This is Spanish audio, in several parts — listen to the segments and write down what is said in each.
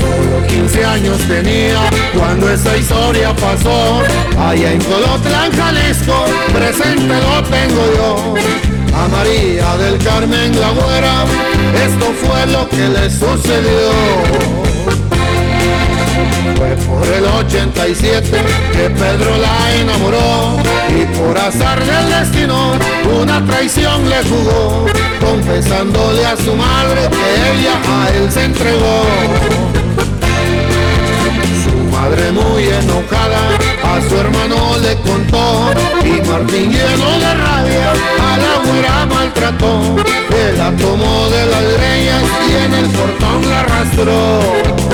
Solo 15 años tenía cuando esa historia pasó. Allá en Colotlán, Jalisco, presente lo tengo yo. A María del Carmen la güera, esto fue lo que le sucedió. Fue por el 87 que Pedro la enamoró y por azar del destino una traición le jugó, confesándole a su madre que ella a él se entregó. Su madre muy enojada a su hermano le contó y Martín lleno de rabia a la güera maltrató. Él la tomó de las greñas y en el portón la arrastró.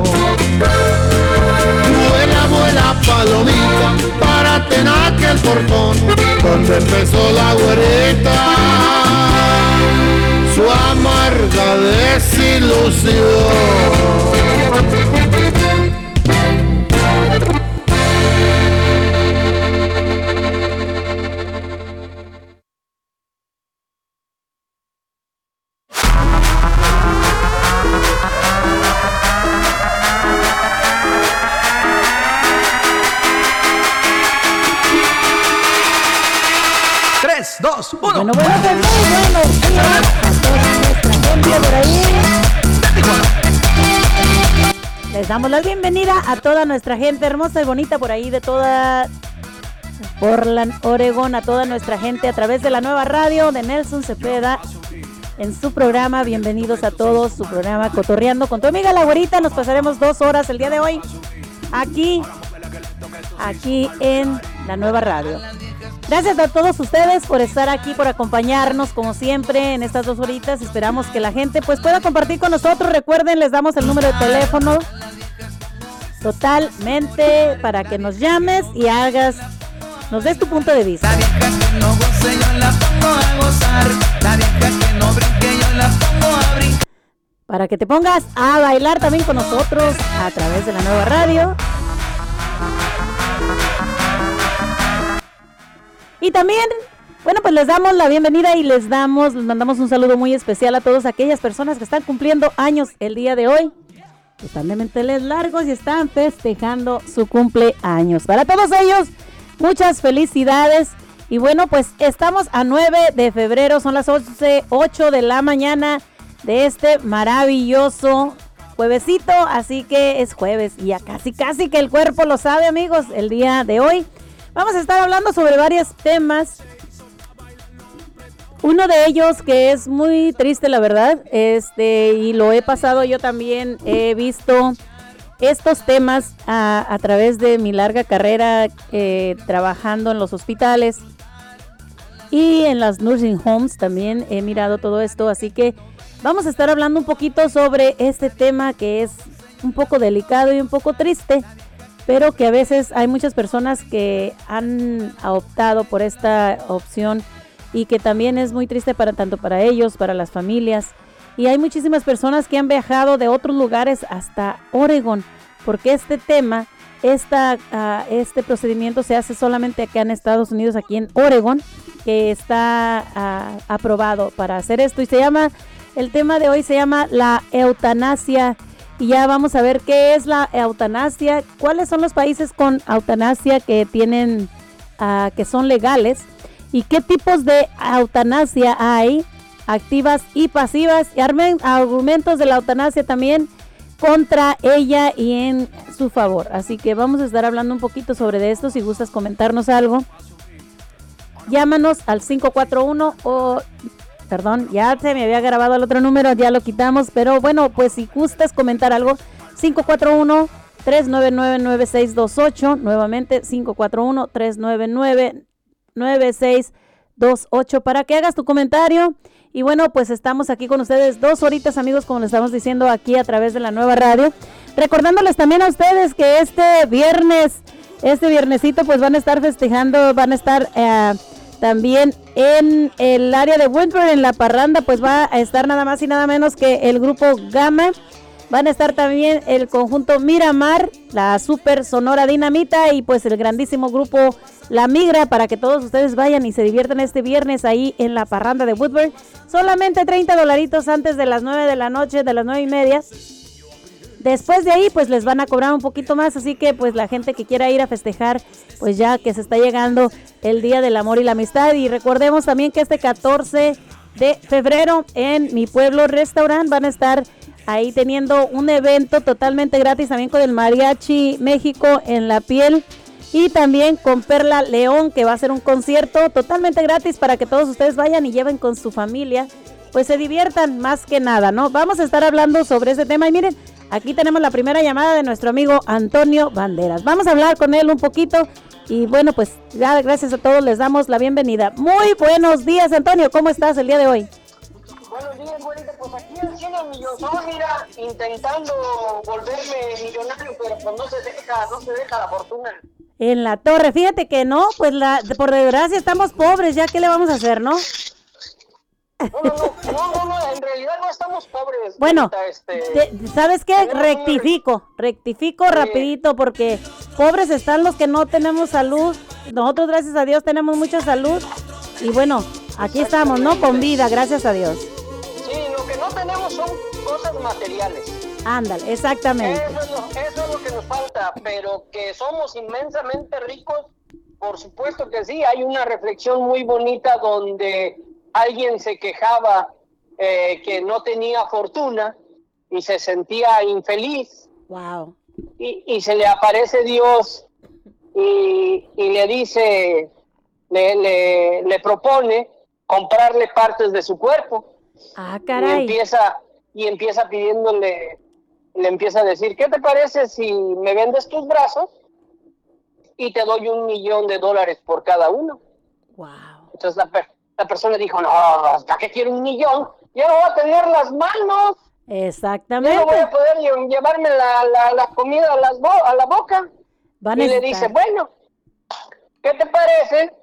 Vuela, vuela palomita, para tener el portón, donde empezó la güerita su amarga desilusión. Damos la bienvenida a toda nuestra gente hermosa y bonita por ahí de toda Portland, Oregón, a toda nuestra gente a través de la nueva radio de Nelson Cepeda en su programa. Bienvenidos a todos, su programa Cotorreando con tu amiga la güerita. Nos pasaremos dos horas el día de hoy aquí, aquí en la nueva radio. Gracias a todos ustedes por estar aquí, por acompañarnos como siempre en estas dos horitas. Esperamos que la gente pues pueda compartir con nosotros. Recuerden, les damos el número de teléfono totalmente para que nos llames y hagas, nos des tu punto de vista. Para que te pongas a bailar también con nosotros a través de la nueva radio. Y también, bueno, pues les damos la bienvenida y les damos, les mandamos un saludo muy especial a todas aquellas personas que están cumpliendo años el día de hoy están de menteles largos y están festejando su cumpleaños. Para todos ellos, muchas felicidades. Y bueno, pues estamos a 9 de febrero, son las 11, 8 de la mañana de este maravilloso juevesito, así que es jueves y ya casi, casi que el cuerpo lo sabe amigos, el día de hoy. Vamos a estar hablando sobre varios temas. Uno de ellos que es muy triste, la verdad, este, y lo he pasado yo también, he visto estos temas a, través de mi larga carrera eh, trabajando en los hospitales y en las nursing homes también he mirado todo esto, así que vamos a estar hablando un poquito sobre este tema que es un poco delicado y un poco triste, pero que a veces hay muchas personas que han optado por esta opción y que también es muy triste para tanto para ellos, para las familias. Y hay muchísimas personas que han viajado de otros lugares hasta Oregon, porque este tema, esta, ah, este procedimiento se hace solamente acá en Estados Unidos, aquí en Oregon, que está ah, aprobado para hacer esto. Y se llama, el tema de hoy se llama la eutanasia. Y ya vamos a ver qué es la eutanasia, cuáles son los países con eutanasia que tienen, ah, que son legales y qué tipos de eutanasia hay, activas y pasivas, y argumentos de la eutanasia también contra ella y en su favor. Así que vamos a estar hablando un poquito sobre esto. Si gustas comentarnos algo, llámanos al 541 o perdón, ya se me había grabado el otro número, ya lo quitamos, pero bueno, pues si gustas comentar algo, 541 399 9628, nuevamente 541 399 9628 para que hagas tu comentario. Y bueno, pues estamos aquí con ustedes dos horitas, amigos, como les estamos diciendo aquí a través de la nueva radio. Recordándoles también a ustedes que este viernes, este viernesito, pues van a estar festejando, van a estar eh, también en el área de Winter, en la parranda, pues va a estar nada más y nada menos que el grupo Gama. Van a estar también el conjunto Miramar, la Super Sonora Dinamita y pues el grandísimo grupo La Migra para que todos ustedes vayan y se diviertan este viernes ahí en la parranda de Woodburn. Solamente 30 dolaritos antes de las 9 de la noche, de las 9 y media. Después de ahí, pues les van a cobrar un poquito más, así que pues la gente que quiera ir a festejar, pues ya que se está llegando el Día del Amor y la Amistad. Y recordemos también que este 14 de febrero en mi pueblo restaurant van a estar ahí teniendo un evento totalmente gratis también con el Mariachi México en la piel y también con Perla León que va a ser un concierto totalmente gratis para que todos ustedes vayan y lleven con su familia, pues se diviertan más que nada, ¿no? Vamos a estar hablando sobre ese tema y miren, aquí tenemos la primera llamada de nuestro amigo Antonio Banderas. Vamos a hablar con él un poquito y bueno, pues ya gracias a todos les damos la bienvenida. Muy buenos días Antonio, ¿cómo estás el día de hoy? Buenos días, güerita. Pues aquí haciendo millonzón, mira, intentando volverme millonario, pero pues no se deja, no se deja la fortuna. En la torre, fíjate que no, pues la, por desgracia estamos pobres, ya qué le vamos a hacer, ¿no? No, no, no, no, en realidad no estamos pobres. Bueno, este, ¿sabes qué? Rectifico, rectifico rapidito porque pobres están los que no tenemos salud. Nosotros, gracias a Dios, tenemos mucha salud. Y bueno, aquí estamos, ¿no? Con vida, gracias a Dios tenemos son cosas materiales. Ándale, exactamente. Eso es, lo, que nos falta, pero que somos inmensamente ricos, por supuesto que sí. Hay una reflexión muy bonita donde alguien se quejaba eh, que no tenía fortuna y se sentía infeliz. Wow. Y, y se le aparece Dios y, y le dice, le, le, le propone comprarle partes de su cuerpo. Ah, caray. Y empieza, y empieza pidiéndole, le empieza a decir, ¿qué te parece si me vendes tus brazos y te doy un millón de dólares por cada uno? Wow. Entonces la, la persona dijo, no, ¿hasta qué quiero un millón? Ya no voy a tener las manos. Exactamente. No voy a poder llevarme la, la, comida a, las a la boca. y le dice, bueno, ¿qué te parece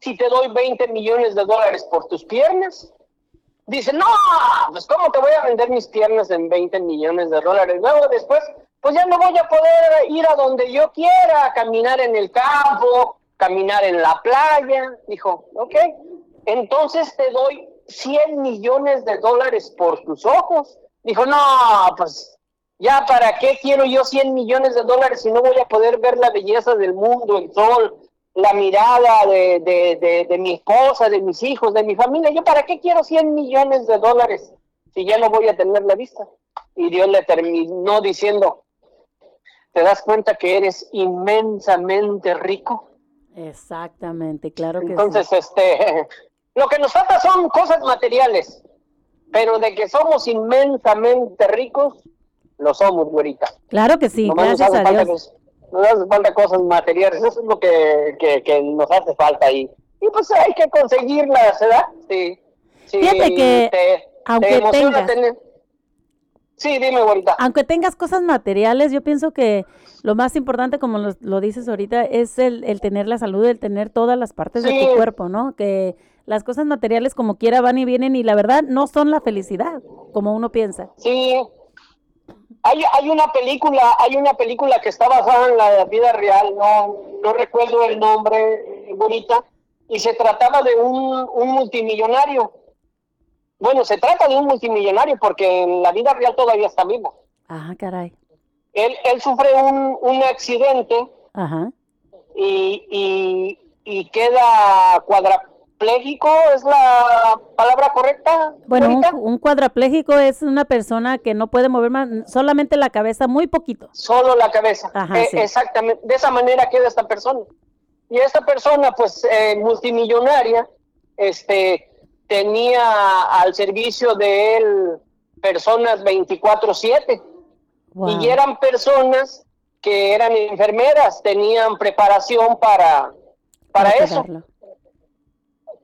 si te doy 20 millones de dólares por tus piernas? dice, no, pues cómo te voy a vender mis piernas en 20 millones de dólares. Luego después, pues ya no voy a poder ir a donde yo quiera, caminar en el campo, caminar en la playa. Dijo, ok, entonces te doy 100 millones de dólares por tus ojos. Dijo, no, pues ya para qué quiero yo 100 millones de dólares si no voy a poder ver la belleza del mundo, el sol, la mirada de, de, de, mi esposa, de mis hijos, de mi familia. ¿Yo para qué quiero 100 millones de dólares si ya no voy a tener la vista? Y Dios le terminó diciendo, ¿te das cuenta que eres inmensamente rico? Exactamente, claro que Entonces, este, lo que nos falta son cosas materiales, pero de que somos inmensamente ricos, lo somos, güerita. Claro que sí, gracias a Dios nos hace falta cosas materiales, eso es lo que, que, nos hace falta ahí. Y pues hay que conseguirlas, ¿verdad? Sí. Fíjate que, aunque tengas, Sí, dime, ahorita. Aunque tengas cosas materiales, yo pienso que lo más importante, como lo, dices ahorita, es el, tener la salud, el tener todas las partes de tu cuerpo, ¿no? Que las cosas materiales como quiera van y vienen y la verdad no son la felicidad, como uno piensa. Sí. Hay, hay una película, hay una película que está basada en la vida real, no, no recuerdo el nombre, bonita, y se trataba de un, un multimillonario bueno, se trata de un multimillonario porque en la vida real todavía está vivo. Ajá, ah, caray. Él, él sufre un, un accidente Ajá. Y, y, queda cuadraplégico, ¿es la palabra correcta? Bueno, un, un, cuadraplégico es una persona que no puede mover más, solamente la cabeza, muy poquito. Solo la cabeza. Ajá, eh, Exactamente, de esa manera queda esta persona. Y esta persona, pues, eh, multimillonaria, este tenía al servicio de él personas 24/7 y eran personas que eran enfermeras, tenían preparación para, para eso.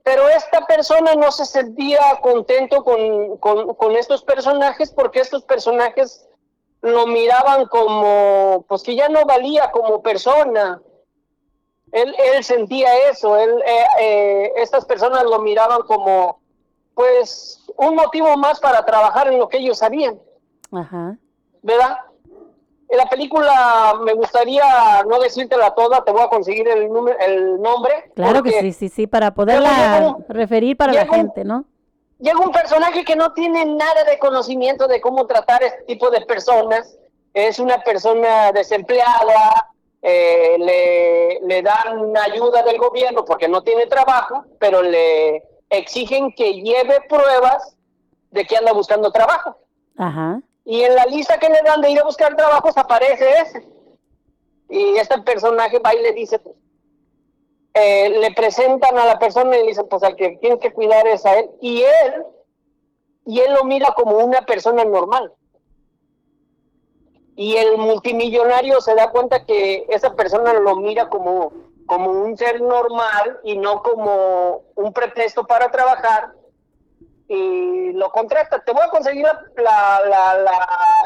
Pero esta persona no se sentía contento con, con, estos personajes porque estos personajes lo miraban como, pues que ya no valía como persona. Él, él sentía eso, él, eh, eh, estas personas lo miraban como, pues, un motivo más para trabajar en lo que ellos sabían. Ajá. ¿Verdad? En la película me gustaría no decírtela toda, te voy a conseguir el, el nombre. Claro que sí, sí, sí, para poderla referir para la gente, ¿no? Llega un personaje que no tiene nada de conocimiento de cómo tratar este tipo de personas. Es una persona desempleada, eh, le, le dan ayuda del gobierno porque no tiene trabajo, pero le exigen que lleve pruebas de que anda buscando trabajo. Ajá. Y en la lista que le dan de ir a buscar trabajos aparece ese. Y este personaje va y le dice, pues, eh, le presentan a la persona y le dicen, pues al que tiene que cuidar es a él. Y él, y él lo mira como una persona normal. Y el multimillonario se da cuenta que esa persona lo mira como, como un ser normal y no como un pretexto para trabajar y lo contrata. Te voy a conseguir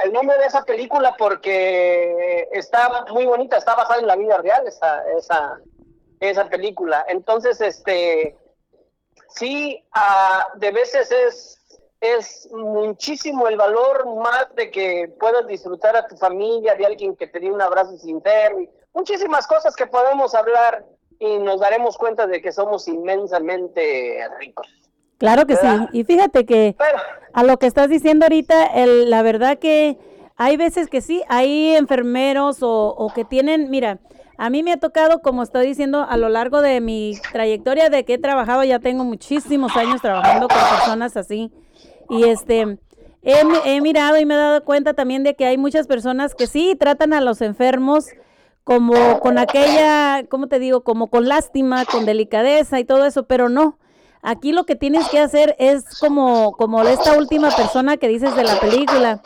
el nombre de esa película porque está muy bonita, está basada en la vida real esa, esa, esa película. Entonces, este, sí, ah, de veces es es muchísimo el valor más de que puedas disfrutar a tu familia, de alguien que te dé un abrazo sincero, y muchísimas cosas que podemos hablar y nos daremos cuenta de que somos inmensamente ricos. Claro que sí, y fíjate que a lo que estás diciendo ahorita, el, la verdad que hay veces que sí, hay enfermeros o, o que tienen, mira, a mí me ha tocado, como estoy diciendo, a lo largo de mi trayectoria de que he trabajado, ya tengo muchísimos años trabajando con personas así, y este, he, mirado y me he dado cuenta también de que hay muchas personas que sí tratan a los enfermos como con aquella, ¿cómo te digo? Como con lástima, con delicadeza y todo eso, pero no. Aquí lo que tienes que hacer es como, como esta última persona que dices de la película.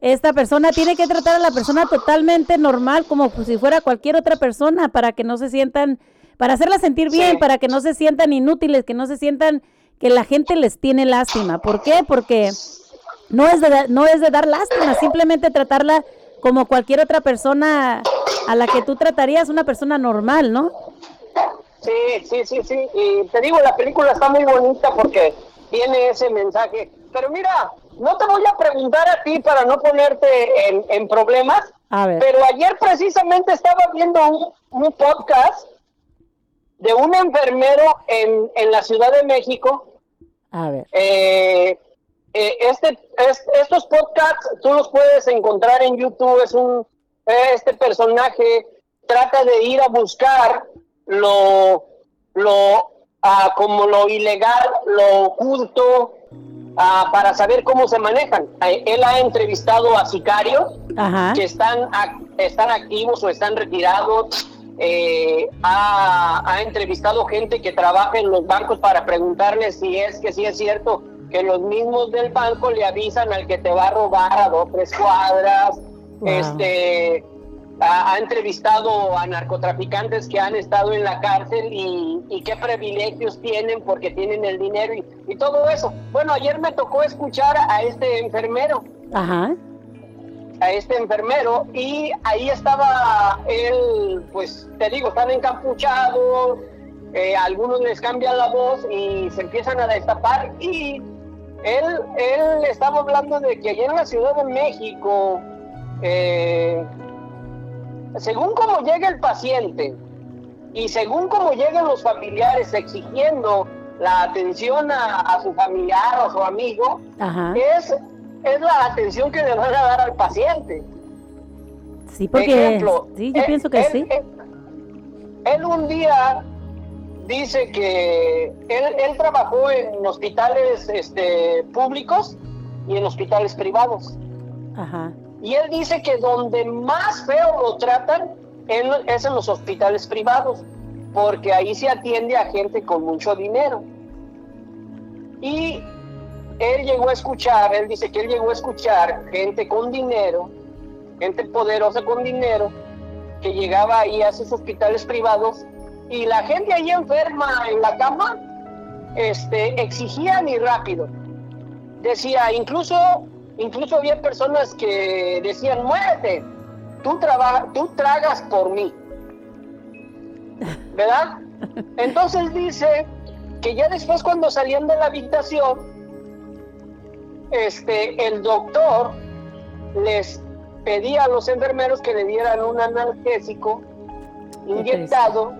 Esta persona tiene que tratar a la persona totalmente normal, como si fuera cualquier otra persona, para que no se sientan, para hacerla sentir bien, para que no se sientan inútiles, que no se sientan que la gente les tiene lástima. ¿Por qué? Porque no es de, no es de dar lástima, simplemente tratarla como cualquier otra persona a la que tú tratarías una persona normal, ¿no? Sí, sí, sí, sí. Y te digo, la película está muy bonita porque tiene ese mensaje. Pero mira, no te voy a preguntar a ti para no ponerte en, problemas. A ver. Pero ayer precisamente estaba viendo un, un podcast de un enfermero en, en la Ciudad de México a ver. Eh, eh, este, estos podcasts tú los puedes encontrar en YouTube. Es un este personaje trata de ir a buscar lo lo ah, como lo ilegal, lo oculto ah, para saber cómo se manejan. Eh, él ha entrevistado a sicarios que están están activos o están retirados eh, ha, entrevistado gente que trabaja en los bancos para preguntarle si es que sí es cierto que los mismos del banco le avisan al que te va a robar a dos tres cuadras. Este ha, entrevistado a narcotraficantes que han estado en la cárcel y, qué privilegios tienen porque tienen el dinero y, y, todo eso. Bueno, ayer me tocó escuchar a este enfermero. Ajá. A este enfermero y ahí estaba él, pues te digo, están encapuchados, eh, algunos les cambian la voz y se empiezan a destapar y él, él estaba hablando de que allá en la Ciudad de México, eh, según como llegue el paciente y según como lleguen los familiares exigiendo la atención a, su familiar o a su amigo, es es la atención que le van a dar al paciente. Sí, porque sí, yo pienso que sí. Él, un día dice que él, trabajó en hospitales este, públicos y en hospitales privados. Ajá. Y él dice que donde más feo lo tratan es en los hospitales privados, porque ahí se atiende a gente con mucho dinero. Y él llegó a escuchar, él dice que él llegó a escuchar gente con dinero, gente poderosa con dinero, que llegaba ahí a esos hospitales privados y la gente ahí enferma en la cama, este, exigían y rápido. Decía, incluso, incluso había personas que decían, muérete, tú, tú tragas por mí. ¿Verdad? Entonces dice que ya después cuando salían de la habitación, este, el doctor les pedía a los enfermeros que le dieran un analgésico inyectado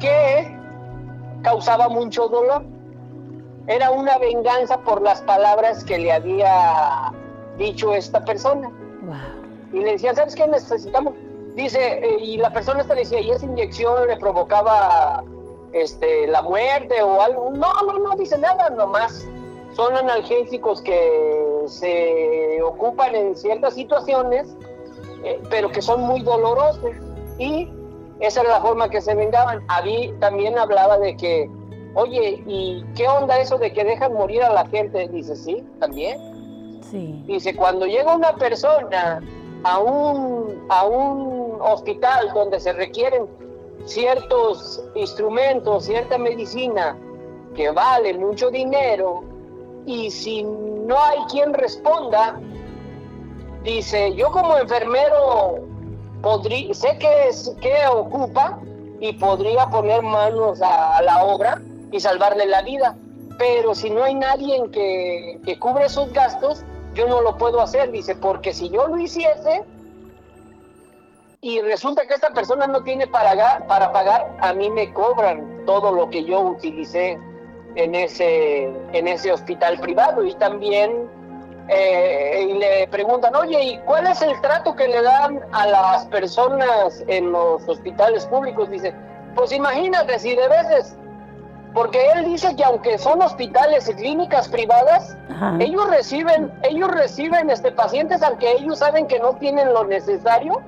que causaba mucho dolor. Era una venganza por las palabras que le había dicho esta persona. Y le decían, ¿sabes qué necesitamos? Dice, eh, y la persona esta le decía, y esa inyección le provocaba este, la muerte o algo. No, no, no dice nada, nomás son analgésicos que se ocupan en ciertas situaciones, eh, pero que son muy dolorosos. Y esa era la forma que se vengaban. mí también hablaba de que, oye, ¿y qué onda eso de que dejan morir a la gente? Dice, sí, también. Sí. Dice, cuando llega una persona a un, a un hospital donde se requieren ciertos instrumentos, cierta medicina que vale mucho dinero, y si no hay quien responda, dice, yo como enfermero podría, sé que, es, que ocupa y podría poner manos a, la obra y salvarle la vida, pero si no hay nadie que, que cubre esos gastos, yo no lo puedo hacer, dice, porque si yo lo hiciese y resulta que esta persona no tiene para, para pagar, a mí me cobran todo lo que yo utilicé en ese, en ese hospital privado y también eh, y le preguntan, oye, ¿y cuál es el trato que le dan a las personas en los hospitales públicos? Dice, pues imagínate si de veces, porque él dice que aunque son hospitales y clínicas privadas, ellos reciben, ellos reciben este pacientes aunque ellos saben que no tienen lo necesario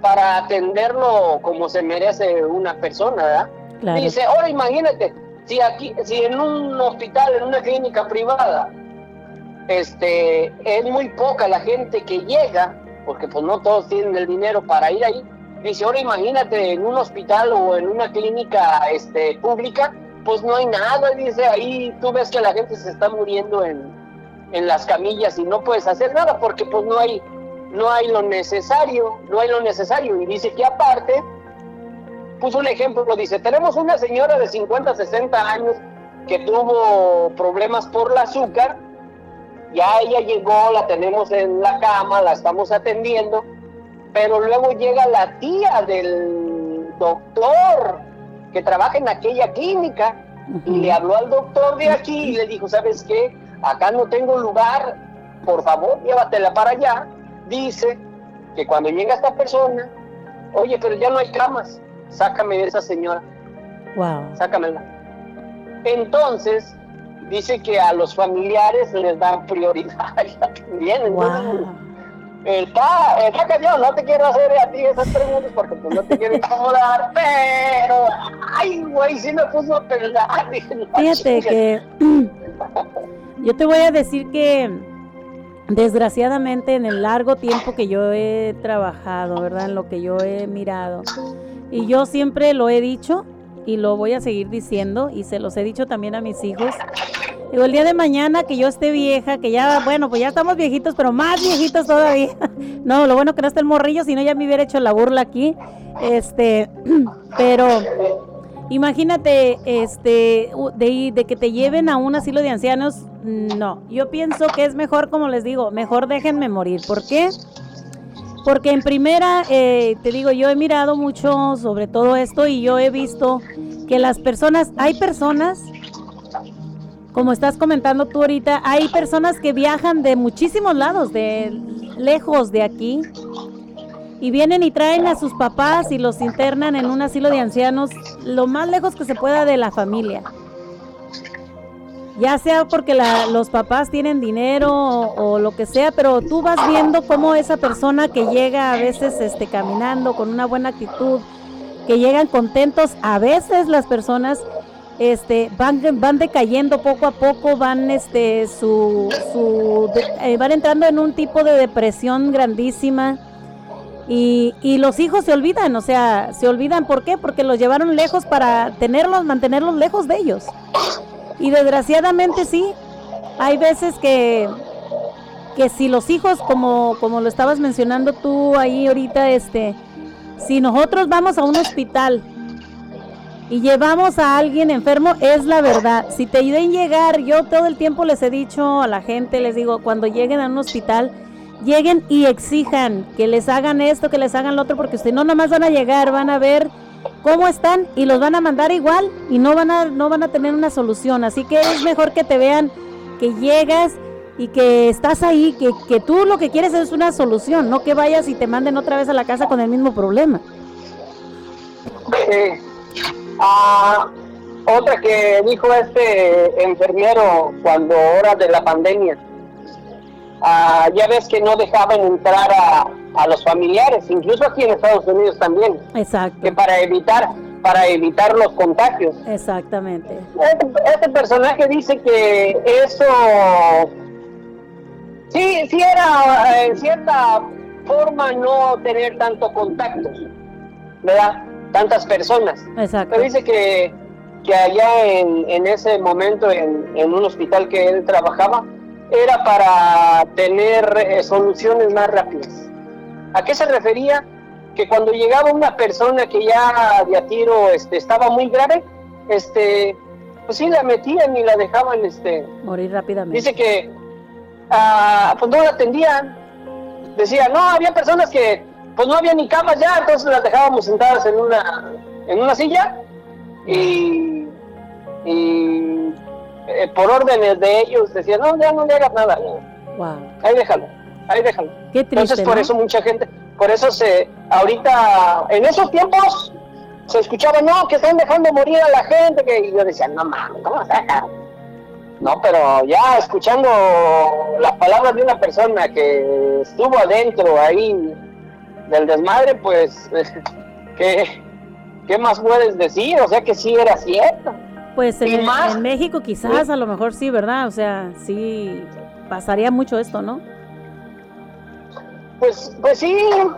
para atenderlo como se merece una persona, ¿verdad? Dice, ahora imagínate, si aquí, si en un hospital, en una clínica privada, este, es muy poca la gente que llega, porque pues no todos tienen el dinero para ir ahí. Dice, ahora imagínate en un hospital o en una clínica este, pública, pues no hay nada, dice, ahí tú ves que la gente se está muriendo en, en las camillas y no puedes hacer nada porque pues no hay, no hay lo necesario, no hay lo necesario. Y dice que aparte, puso un ejemplo, dice, tenemos una señora de 50, 60 años que tuvo problemas por el azúcar, ya ella llegó, la tenemos en la cama, la estamos atendiendo, pero luego llega la tía del doctor que trabaja en aquella clínica y le habló al doctor de aquí y le dijo, ¿sabes qué? Acá no tengo lugar, por favor, llévatela para allá. Dice que cuando llega esta persona, oye, pero ya no hay camas sácame de esa señora. Wow. Sácamela. Entonces, dice que a los familiares les dan prioridad también. wow. está, está cañón, no te quiero hacer a ti esas preguntas porque pues, no te quiero incomodar, pero, ay, güey, sí me puso a pensar. Fíjate que yo te voy a decir que desgraciadamente en el largo tiempo que yo he trabajado, ¿verdad? En lo que yo he mirado, y yo siempre lo he dicho y lo voy a seguir diciendo y se los he dicho también a mis hijos. Digo, el día de mañana que yo esté vieja, que ya, bueno, pues ya estamos viejitos, pero más viejitos todavía. No, lo bueno que no está el morrillo, si no ya me hubiera hecho la burla aquí. Este, pero imagínate, este, de, de que te lleven a un asilo de ancianos, no. Yo pienso que es mejor, como les digo, mejor déjenme morir. ¿Por qué? Porque en primera, eh, te digo, yo he mirado mucho sobre todo esto y yo he visto que las personas, hay personas, como estás comentando tú ahorita, hay personas que viajan de muchísimos lados, de lejos de aquí, y vienen y traen a sus papás y los internan en un asilo de ancianos lo más lejos que se pueda de la familia ya sea porque los papás tienen dinero o, lo que sea, pero tú vas viendo cómo esa persona que llega a veces este, caminando con una buena actitud, que llegan contentos, a veces las personas este, van, van decayendo poco a poco, van, este, su, su eh, van entrando en un tipo de depresión grandísima. Y, y, los hijos se olvidan, o sea, se olvidan, ¿por qué? Porque los llevaron lejos para tenerlos, mantenerlos lejos de ellos. Y desgraciadamente sí, hay veces que, que si los hijos, como, como lo estabas mencionando tú ahí ahorita, este, si nosotros vamos a un hospital y llevamos a alguien enfermo, es la verdad. Si te ayuden llegar, yo todo el tiempo les he dicho a la gente, les digo, cuando lleguen a un hospital, lleguen y exijan que les hagan esto, que les hagan lo otro, porque ustedes no nomás van a llegar, van a ver cómo están y los van a mandar igual y no van a no van a tener una solución. Así que es mejor que te vean que llegas y que estás ahí, que, que tú lo que quieres es una solución, no que vayas y te manden otra vez a la casa con el mismo problema. Ah, otra que dijo este enfermero cuando hora de la pandemia, ah, ya ves que no dejaban entrar a, a los familiares, incluso aquí en Estados Unidos también. Exacto. Que para evitar para evitar los contagios. Exactamente. Este, este, personaje dice que eso sí, sí era en cierta forma no tener tanto contacto, ¿verdad? Tantas personas. Exacto. Pero dice que, que allá en, en ese momento en, en, un hospital que él trabajaba era para tener eh, soluciones más rápidas. ¿A qué se refería? Que cuando llegaba una persona que ya de a tiro este, estaba muy grave, este, pues sí la metían y la dejaban este, morir rápidamente. Dice que ah, pues no la atendían. Decía, no, había personas que pues no había ni camas ya, entonces las dejábamos sentadas en una, en una silla y, eh, por órdenes de ellos decían, no, ya no le hagas nada. Wow. Ahí déjalo ahí déjalo. Entonces por eso mucha gente, por eso se, ahorita, en esos tiempos se escuchaba, no, que están dejando morir a la gente, que y yo decía, no mames, ¿cómo No, pero ya escuchando las palabras de una persona que estuvo adentro ahí del desmadre, pues, ¿qué, qué más puedes decir? O sea que sí era cierto. Pues en, en México quizás, a lo mejor sí, ¿verdad? O sea, sí pasaría mucho esto, ¿no? Pues, pues sí,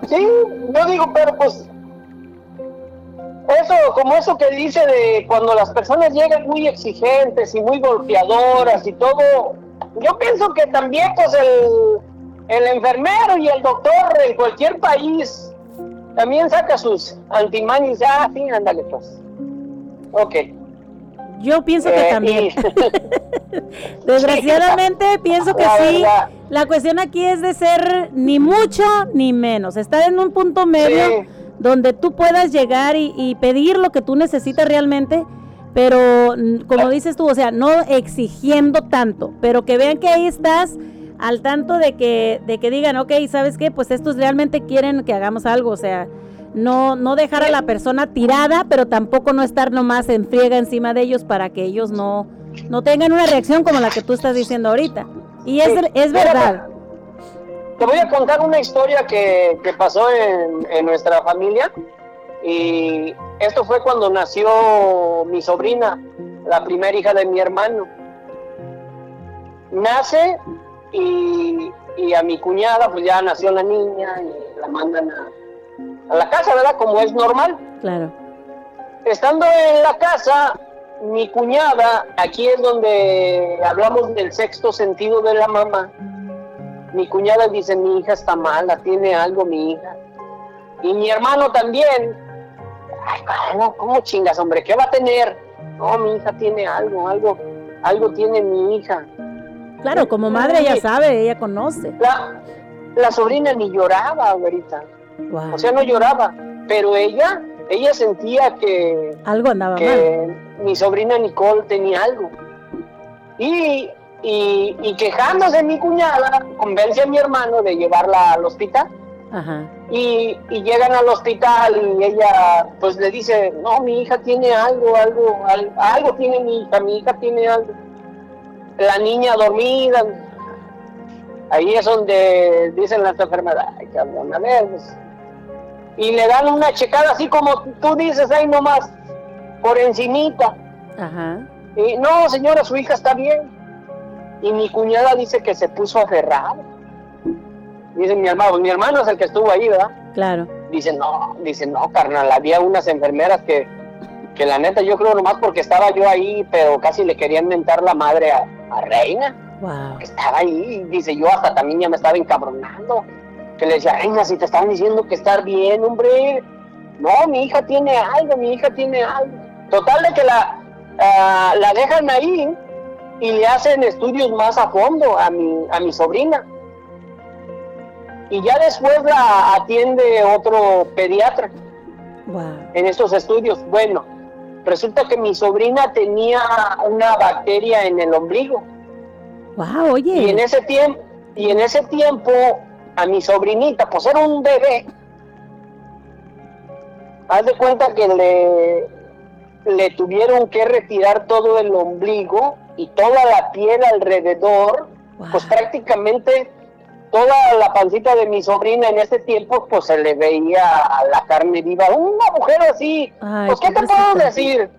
sí, yo digo, pero pues eso, como eso que dice de cuando las personas llegan muy exigentes y muy golpeadoras y todo, yo pienso que también pues el, el enfermero y el doctor en cualquier país también saca sus antimanis, ah, sí, ándale pues. Ok. Yo pienso que eh, también. Desgraciadamente pienso que sí. La cuestión aquí es de ser ni mucho ni menos. Estar en un punto medio donde tú puedas llegar y, pedir lo que tú necesitas realmente, pero como dices tú, o sea, no exigiendo tanto, pero que vean que ahí estás al tanto de que, de que digan, ok, ¿sabes qué? Pues estos realmente quieren que hagamos algo, o sea, no, no dejar a la persona tirada, pero tampoco no estar nomás en friega encima de ellos para que ellos no, no tengan una reacción como la que tú estás diciendo ahorita. Y es, es verdad. Te voy a contar una historia que, que pasó en, en, nuestra familia. Y esto fue cuando nació mi sobrina, la primera hija de mi hermano. Nace y, y a mi cuñada, pues ya nació la niña y la mandan a, a la casa, ¿verdad? Como es normal. Claro. Estando en la casa, mi cuñada, aquí es donde hablamos del sexto sentido de la mamá. Mi cuñada dice, mi hija está mala, tiene algo mi hija. Y mi hermano también. Ay, ¿cómo, chingas, hombre? ¿Qué va a tener? No, mi hija tiene algo, algo, algo tiene mi hija. Claro, como madre ella sabe, ella conoce. La, la sobrina ni lloraba ahorita. O sea, no lloraba, pero ella, ella sentía que algo andaba que Mi sobrina Nicole tenía algo. Y, y, quejándose mi cuñada, convence a mi hermano de llevarla al hospital. Y, y, llegan al hospital y ella pues le dice, no, mi hija tiene algo, algo, algo, algo tiene mi hija, mi hija tiene algo. La niña dormida, Ahí es donde dicen las enfermedades, cabrón, a ver, pues, y le dan una checada así como tú dices ahí nomás, por encimita. Ajá. Y no, señora, su hija está bien. Y mi cuñada dice que se puso aferrada. Dice mi hermano, mi hermano es el que estuvo ahí, ¿verdad? Claro. Dice, no, dice, no, carnal, había unas enfermeras que, que la neta, yo creo nomás porque estaba yo ahí, pero casi le querían mentar la madre a, a Reina. Que estaba ahí, dice yo hasta también ya me estaba encabronando. Que le decía, Reina, si te estaban diciendo que estar bien, hombre. No, mi hija tiene algo, mi hija tiene algo. Total de que la, ah, la dejan ahí y le hacen estudios más a fondo a mi, a mi sobrina. Y ya después la atiende otro pediatra en estos estudios. Bueno, resulta que mi sobrina tenía una bacteria en el ombligo oye. Y en ese tiempo, y en ese tiempo, a mi sobrinita, pues era un bebé, haz de cuenta que le, le tuvieron que retirar todo el ombligo y toda la piel alrededor, pues prácticamente toda la pancita de mi sobrina en ese tiempo, pues se le veía la carne viva, un agujero así. pues, ¿qué te puedo decir?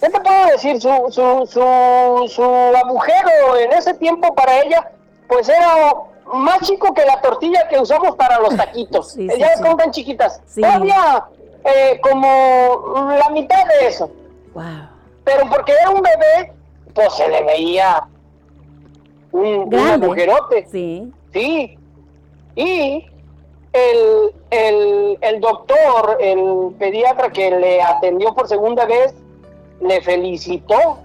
¿Qué te puedo decir? Su, su, su, su agujero en ese tiempo para ella, pues era más chico que la tortilla que usamos para los taquitos. Sí, ya sí, tan chiquitas. Todavía eh, como la mitad de eso. Wow. Pero porque era un bebé, pues se le veía un, agujerote. Sí. Sí. Y el, el, el doctor, el pediatra que le atendió por segunda vez, le felicitó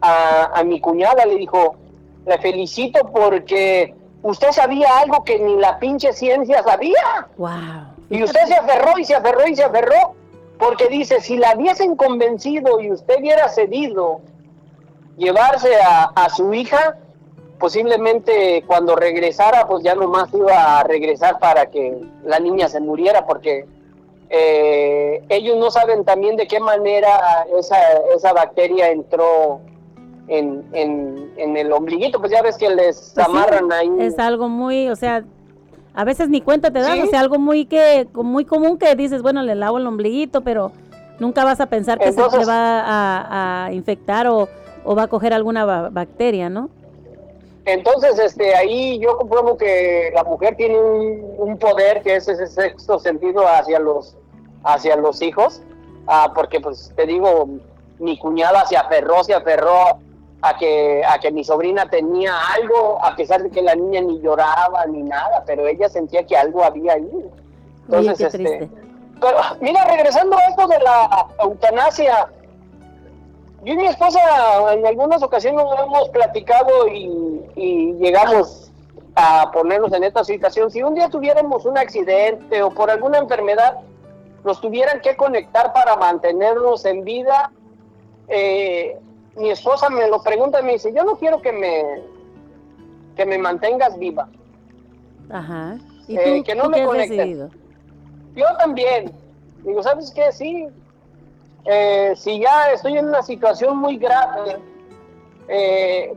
a, mi cuñada, le dijo, le felicito porque usted sabía algo que ni la pinche ciencia sabía. Wow. Y usted se aferró y se aferró y se aferró, porque dice, si la hubiesen convencido y usted hubiera cedido llevarse a, a su hija, posiblemente cuando regresara, pues ya nomás iba a regresar para que la niña se muriera, porque eh, ellos no saben también de qué manera esa, esa bacteria entró en, en, el ombliguito, pues ya ves que les pues amarran ahí. Es algo muy, o sea, a veces ni cuenta te das, o sea, algo muy que muy común que dices, bueno, le lavo el ombliguito, pero nunca vas a pensar que se te va a, infectar o, o, va a coger alguna bacteria, ¿no? Entonces, este, ahí yo compruebo que la mujer tiene un, un poder que es ese sexto sentido hacia los hacia los hijos, ah, porque pues te digo, mi cuñada se aferró, se aferró a que, a que mi sobrina tenía algo, a pesar de que la niña ni lloraba ni nada, pero ella sentía que algo había ahí. Entonces, este, pero mira, regresando a esto de la eutanasia, yo y mi esposa en algunas ocasiones hemos platicado y, y llegamos a ponernos en esta situación. Si un día tuviéramos un accidente o por alguna enfermedad, nos tuvieran que conectar para mantenernos en vida, eh, mi esposa me lo pregunta y me dice, yo no quiero que me, que me mantengas viva. Ajá. ¿Y eh, que no me conecten. Yo también. Digo, ¿sabes qué? Sí. Eh, si ya estoy en una situación muy grave,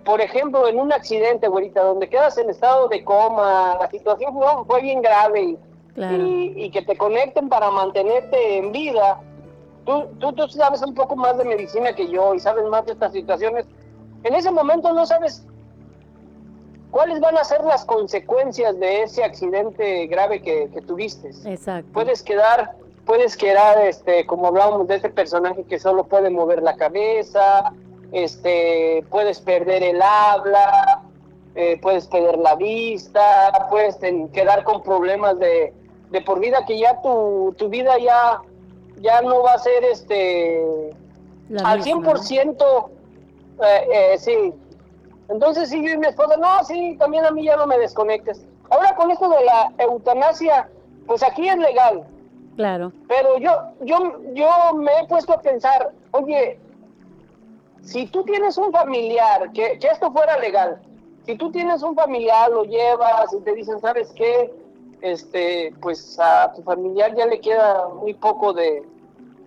por ejemplo, en un accidente, güerita, donde quedas en estado de coma, la situación fue, fue bien grave y y, que te conecten para mantenerte en vida. Tú, tú, tú sabes un poco más de medicina que yo y sabes más de estas situaciones. En ese momento no sabes cuáles van a ser las consecuencias de ese accidente grave que, tuviste. Exacto. Puedes quedar puedes quedar, este, como hablábamos de este personaje que solo puede mover la cabeza, este, puedes perder el habla, eh, puedes perder la vista, puedes quedar con problemas de, de por vida que ya tu, tu vida ya, ya no va a ser este al 100%, eh, eh, sí. Entonces sí, yo y mi esposa, no, sí, también a mí ya no me desconectes. Ahora con esto de la eutanasia, pues aquí es legal. Claro. Pero yo, yo, yo me he puesto a pensar, oye, si tú tienes un familiar, que, que esto fuera legal, si tú tienes un familiar, lo llevas y te dicen, ¿sabes qué? Este, pues a tu familiar ya le queda muy poco de,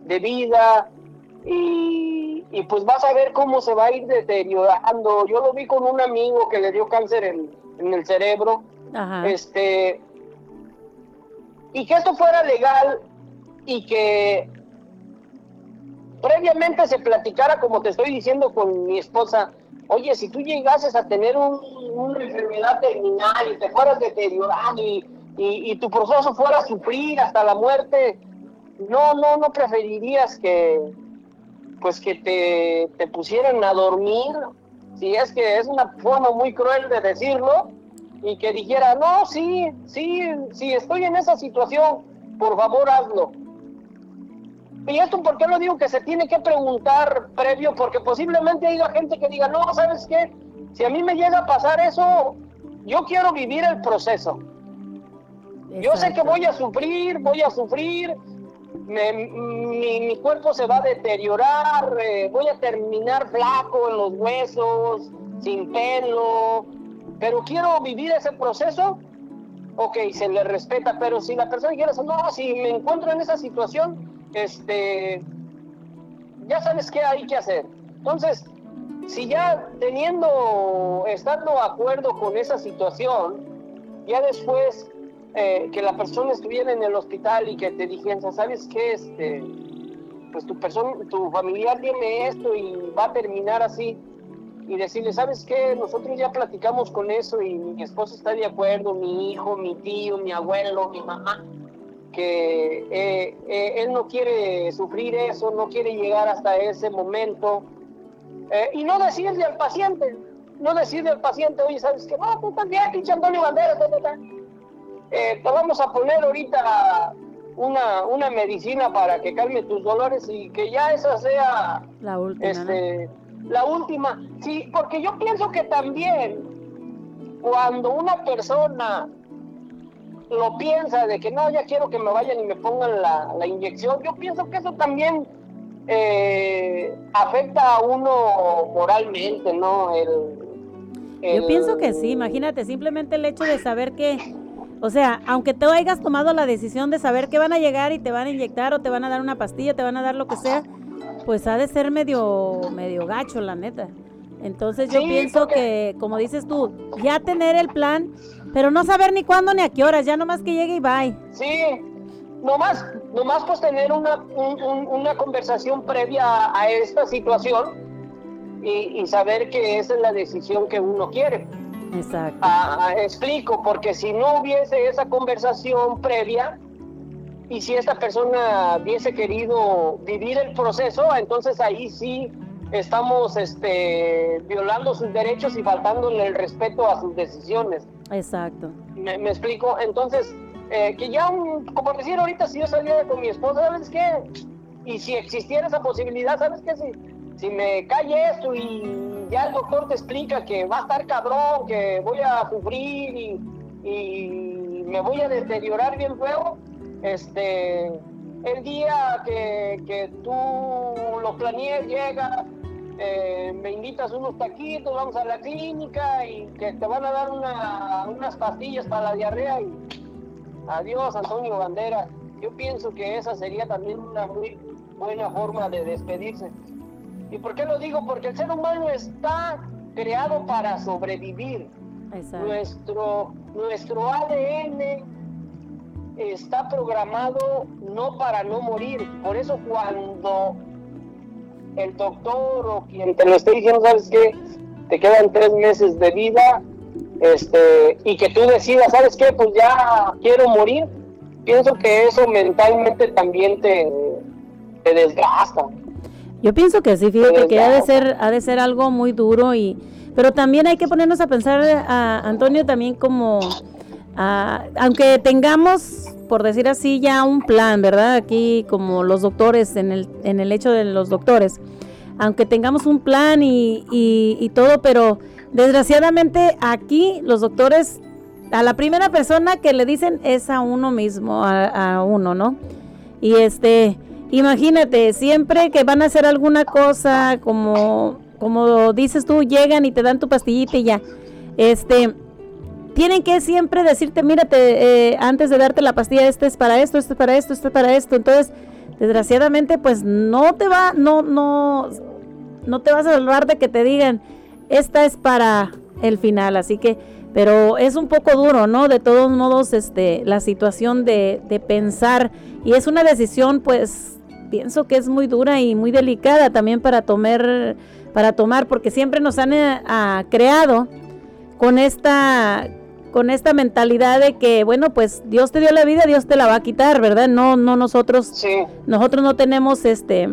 de vida, y, pues vas a ver cómo se va a ir deteriorando. Yo lo vi con un amigo que le dio cáncer en, el cerebro, este, y que esto fuera legal y que previamente se platicara, como te estoy diciendo con mi esposa, oye, si tú llegases a tener una enfermedad terminal y te fueras deteriorando y, y, y, tu proceso fuera a sufrir hasta la muerte, no, no, no preferirías que, pues que te, te pusieran a dormir, si es que es una forma muy cruel de decirlo, y que dijera, no, sí, sí, sí, estoy en esa situación, por favor hazlo. Y esto, ¿por qué lo digo? Que se tiene que preguntar previo, porque posiblemente haya gente que diga, no, ¿sabes qué? Si a mí me llega a pasar eso, yo quiero vivir el proceso. Yo sé que voy a sufrir, voy a sufrir, mi, cuerpo se va a deteriorar, eh, voy a terminar flaco en los huesos, sin pelo, pero quiero vivir ese proceso, ok, se le respeta, pero si la persona quiere, no, si me encuentro en esa situación, este, ya sabes qué hay que hacer. Entonces, si ya teniendo, estando de acuerdo con esa situación, ya después eh, que la persona estuviera en el hospital y que te dijeran, ¿sabes qué? Este, pues tu persona, tu familiar tiene esto y va a terminar así. Y decirle, ¿sabes qué? Nosotros ya platicamos con eso y mi esposa está de acuerdo, mi hijo, mi tío, mi abuelo, mi mamá, que eh, eh, él no quiere sufrir eso, no quiere llegar hasta ese momento. y no decirle al paciente, no decirle al paciente, oye, ¿sabes qué? No, tú también, pinche Antonio Banderas, eh, te vamos a poner ahorita una, una medicina para que calme tus dolores y que ya esa sea la última. Este, la última. Sí, porque yo pienso que también cuando una persona lo piensa de que no, ya quiero que me vayan y me pongan la, la inyección, yo pienso que eso también eh, afecta a uno moralmente, ¿no? Yo pienso que sí, imagínate, simplemente el hecho de saber que o sea, aunque tú hayas tomado la decisión de saber que van a llegar y te van a inyectar o te van a dar una pastilla, te van a dar lo que sea, pues ha de ser medio, medio gacho, la neta. Entonces yo pienso que, como dices tú, ya tener el plan, pero no saber ni cuándo ni a qué horas, ya nomás que llegue y bye. Sí, nomás, nomás pues tener una, una conversación previa a esta situación y, y saber que esa es la decisión que uno quiere. Exacto. Ah, explico, porque si no hubiese esa conversación previa y si esta persona hubiese querido vivir el proceso, entonces ahí sí estamos este, violando sus derechos y faltándole el respeto a sus decisiones. Exacto. ¿Me, explico? Entonces, eh, que ya, como decir ahorita, si yo saliera con mi esposa, ¿sabes qué? Y si existiera esa posibilidad, ¿sabes qué? Si, si me cae esto y ya el doctor te explica que va a estar cabrón, que voy a sufrir y, me voy a deteriorar bien luego, este, el día que, tú lo planees llega, eh, me invitas unos taquitos, vamos a la clínica y que te van a dar unas pastillas para la diarrea y adiós Antonio Bandera. Yo pienso que esa sería también una muy buena forma de despedirse. ¿Y por qué lo digo? Porque el ser humano está creado para sobrevivir. Nuestro, nuestro ADN está programado no para no morir. Por eso cuando el doctor o quien te lo esté diciendo, ¿sabes qué? Te quedan tres meses de vida este, y que tú decidas, ¿sabes qué? Pues ya quiero morir. pienso que eso mentalmente también te, te desgasta. Yo pienso que sí, fíjate que ha de ser, ha de ser algo muy duro y, pero también hay que ponernos a pensar, a Antonio, también como, aunque tengamos, por decir así, ya un plan, ¿verdad? Aquí como los doctores, en el, en el hecho de los doctores, aunque tengamos un plan y, y, todo, pero desgraciadamente aquí los doctores, a la primera persona que le dicen es a uno mismo, a, a uno, ¿no? Y este, Imagínate, siempre que van a hacer alguna cosa, como, como dices tú, llegan y te dan tu pastillita y ya. Este, tienen que siempre decirte, mírate, eh, antes de darte la pastilla, este es para esto, este es para esto, este es para esto. Entonces, desgraciadamente, pues no te va, no, no, no te vas a salvar de que te digan, esta es para el final. Así que, pero es un poco duro, ¿no? De todos modos, este, la situación de, de pensar, y es una decisión, pues, pienso que es muy dura y muy delicada también para tomar, para tomar porque siempre nos han eh, creado con esta con esta mentalidad de que bueno pues Dios te dio la vida Dios te la va a quitar verdad no no nosotros nosotros no tenemos este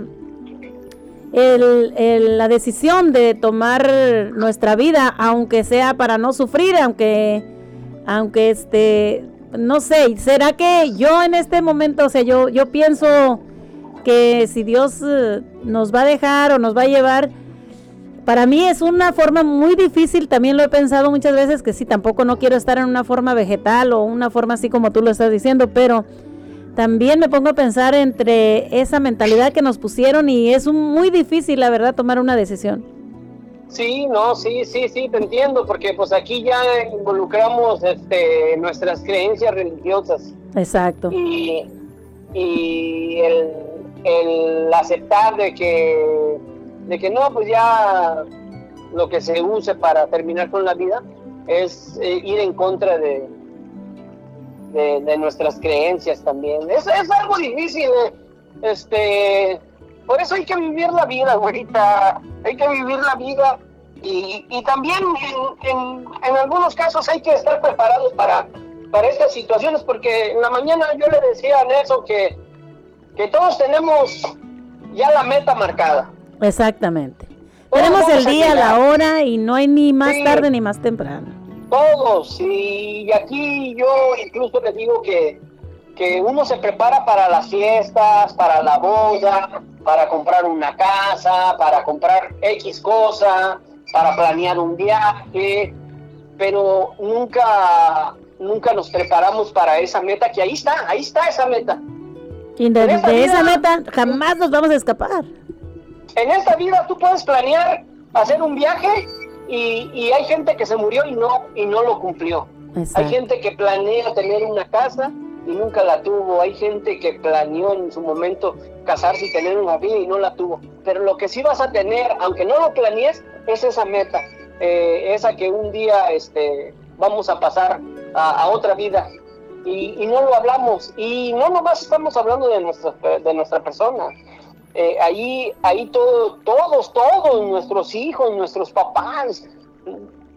el, la decisión de tomar nuestra vida aunque sea para no sufrir aunque aunque este no sé será que yo en este momento o sea yo yo pienso que si Dios eh, nos va a dejar o nos va a llevar, para mí es una forma muy difícil, también lo he pensado muchas veces, que sí, tampoco no quiero estar en una forma vegetal o una forma así como tú lo estás diciendo, pero también me pongo a pensar entre esa mentalidad que nos pusieron y es muy difícil, la verdad, tomar una decisión. Sí, no, sí, sí, sí, te entiendo, porque pues aquí ya involucramos este, nuestras creencias religiosas. Exacto. Y, y el, el aceptar de que, de que no, pues ya lo que se use para terminar con la vida es eh, ir en contra de, de, nuestras creencias también. Es, es algo difícil, eh. este, por eso hay que vivir la vida, güerita, hay que vivir la vida y, y también en, en, algunos casos hay que estar preparados para, para estas situaciones, porque en la mañana yo le decía a Nelson que que todos tenemos ya la meta marcada. Exactamente. tenemos el día, la hora y no hay ni más tarde ni más temprano. Todos, y aquí yo incluso les digo que, que uno se prepara para las fiestas, para la boda, para comprar una casa, para comprar X cosa, para planear un viaje, pero nunca, nunca nos preparamos para esa meta que ahí está, ahí está esa meta. Y de, esa meta jamás nos vamos a escapar. En esta vida tú puedes planear hacer un viaje y, hay gente que se murió y no, y no lo cumplió. Hay gente que planea tener una casa y nunca la tuvo. Hay gente que planeó en su momento casarse y tener una vida y no la tuvo. Pero lo que sí vas a tener, aunque no lo planees, es esa meta. Eh, esa que un día este, vamos a pasar a otra vida y, no lo hablamos. Y no nomás estamos hablando de nuestra, de nuestra persona. Eh, ahí, ahí todo, todos, todos, nuestros hijos, nuestros papás,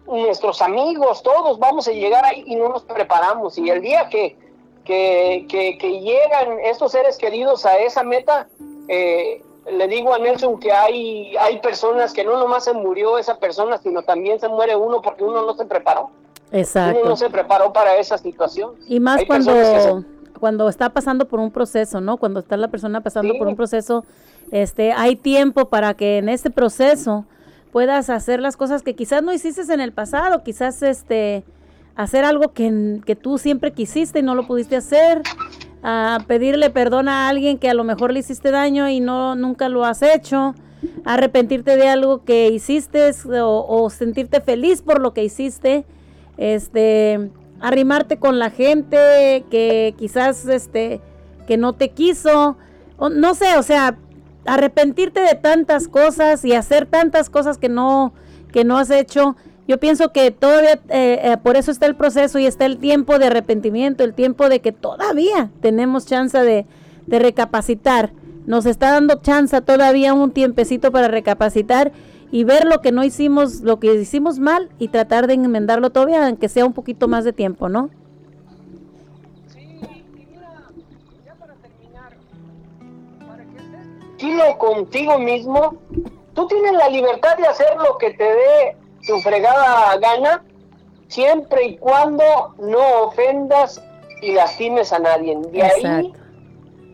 nuestros amigos, todos vamos a llegar ahí y no nos preparamos. Y el día que, que, que, llegan estos seres queridos a esa meta, eh, le digo a Nelson que hay, hay personas que no nomás se murió esa persona, sino también se muere uno porque uno no se preparó. Exacto. Uno no se preparó para esa situación. Y más cuando, cuando está pasando por un proceso, ¿no? Cuando está la persona pasando por un proceso, este, hay tiempo para que en ese proceso puedas hacer las cosas que quizás no hiciste en el pasado, quizás este hacer algo que, que tú siempre quisiste y no lo pudiste hacer, a pedirle perdón a alguien que a lo mejor le hiciste daño y no nunca lo has hecho, arrepentirte de algo que hiciste o, o sentirte feliz por lo que hiciste este, arrimarte con la gente que quizás, este, que no te quiso, no sé, o sea, arrepentirte de tantas cosas y hacer tantas cosas que no, que no has hecho. Yo pienso que todavía, eh, eh, por eso está el proceso y está el tiempo de arrepentimiento, el tiempo de que todavía tenemos chance de, de recapacitar. Nos está dando chance todavía un tiempecito para recapacitar y ver lo que no hicimos, lo que hicimos mal y tratar de enmendarlo todavía, aunque sea un poquito más de tiempo, ¿no? contigo mismo, tú tienes la libertad de hacer lo que te dé tu fregada gana, siempre y cuando no ofendas y lastimes a nadie. De ahí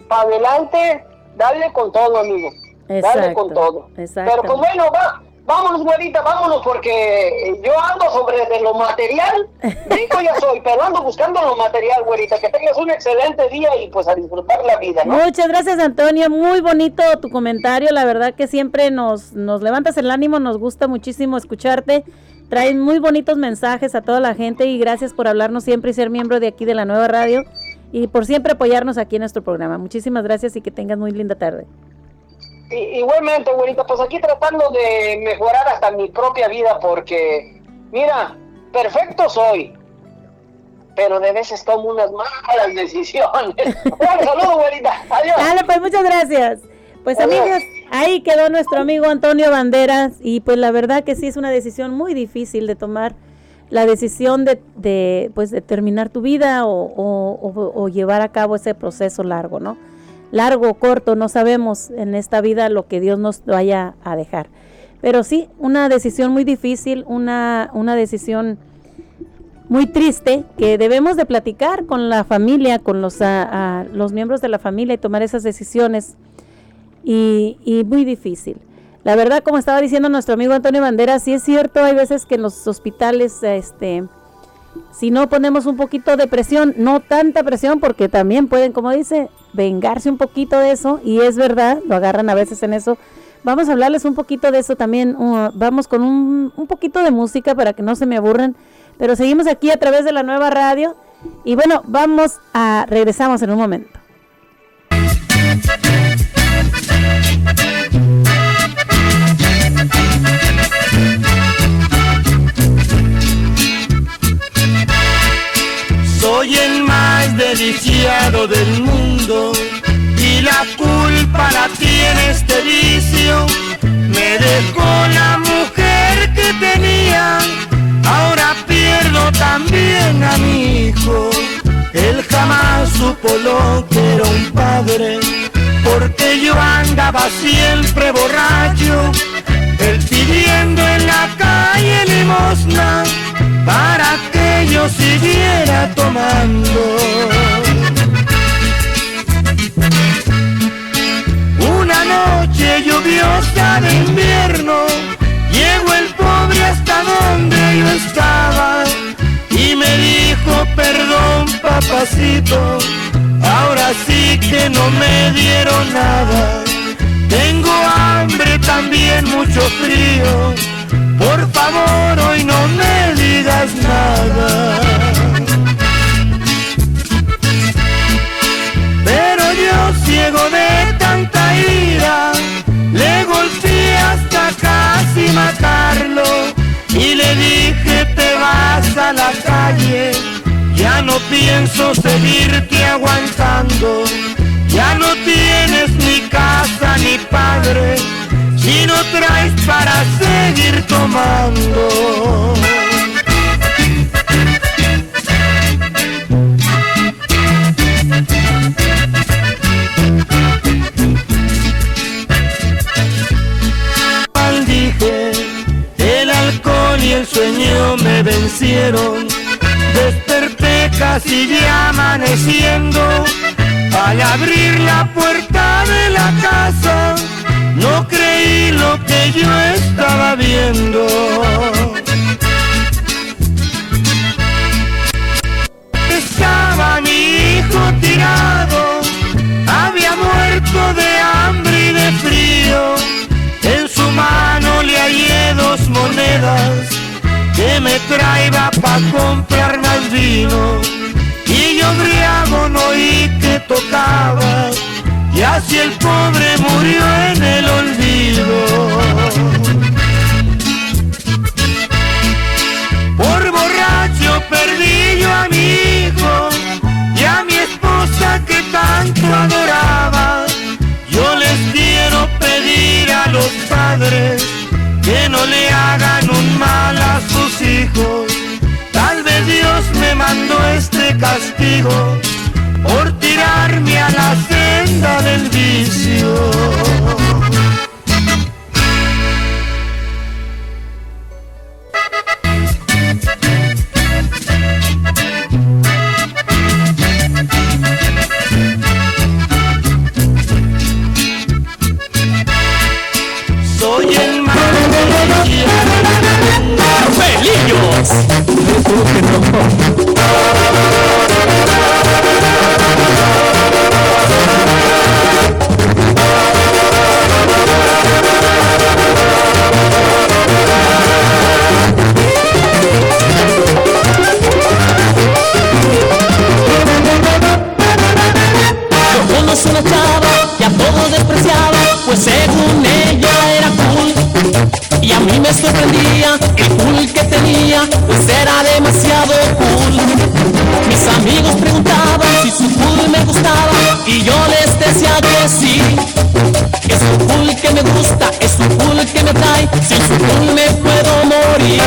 para adelante, dale con todo, amigo. Dale con todo. Pero pues bueno, va, vámonos, güerita, vámonos, porque yo ando sobre de lo material. Rico ya soy, pero ando buscando lo material, güerita. Que tengas un excelente día y pues a disfrutar la vida, ¿no? Muchas gracias, Antonio. Muy bonito tu comentario. La verdad que siempre nos, nos levantas el ánimo, nos gusta muchísimo escucharte. Traen muy bonitos mensajes a toda la gente y gracias por hablarnos siempre y ser miembro de aquí de la nueva radio y por siempre apoyarnos aquí en nuestro programa. Muchísimas gracias y que tengas muy linda tarde. Igualmente, güerita, pues aquí tratando de mejorar hasta mi propia vida porque, mira, perfecto soy, pero de veces tomo unas malas decisiones. saludos, güerita. Adiós. Dale, pues muchas gracias. Pues amigos, ahí quedó nuestro amigo Antonio Banderas y pues la verdad que sí es una decisión muy difícil de tomar la decisión de, de, pues, de terminar tu vida o, llevar a cabo ese proceso largo, ¿no? Largo o corto, no sabemos en esta vida lo que Dios nos vaya a dejar. Pero sí, una decisión muy difícil, una, una decisión muy triste que debemos de platicar con la familia, con los, los miembros de la familia y tomar esas decisiones. Y, y muy difícil. La verdad, como estaba diciendo nuestro amigo Antonio Bandera, sí es cierto, hay veces que en los hospitales, este, si no ponemos un poquito de presión, no tanta presión, porque también pueden, como dice, vengarse un poquito de eso, y es verdad, lo agarran a veces en eso. Vamos a hablarles un poquito de eso también, uh, vamos con un, un poquito de música para que no se me aburran, pero seguimos aquí a través de la nueva radio, y bueno, vamos a, regresamos en un momento. Deliciado del mundo y la culpa la tiene este vicio. Me dejó la mujer que tenía, ahora pierdo también a mi hijo. Él jamás supo lo que era un padre, porque yo andaba siempre borracho, él pidiendo en la calle limosna para que yo siguiera tomando. Una noche lluviosa de invierno, llegó el pobre hasta donde yo estaba y me dijo perdón papacito, ahora sí que no me dieron nada. Tengo hambre también mucho frío por favor hoy no me digas nada. Pero yo ciego de tanta ira, le golpeé hasta casi matarlo y le dije te vas a la calle, ya no pienso seguirte aguantando, ya no tienes ni casa ni padre si no traes para seguir tomando. Maldije, el alcohol y el sueño me vencieron. Desperté casi ya amaneciendo. Al abrir la puerta de la casa, no creí lo que yo estaba viendo. Estaba mi hijo tirado, había muerto de hambre y de frío. En su mano le hallé dos monedas que me traía para comprar más vino. Y yo briago no oí que tocaba y así el pobre murió en el olvido. Por borracho perdí yo a mi hijo y a mi esposa que tanto adoraba. Yo les quiero pedir a los padres que no le hagan un mal a sus hijos. Tal vez Dios me mandó este castigo por tirarme a la senda del vicio. Soy el más ¡Pelillos! No. una chava que a todos despreciaba, pues según ella era cool. Y a mí me sorprendía el cool que tenía, pues era demasiado cool. Mis amigos preguntaban si su cool me gustaba y yo les decía que sí. Es un cool que me gusta, es un cool que me trae, sin su cool me puedo morir.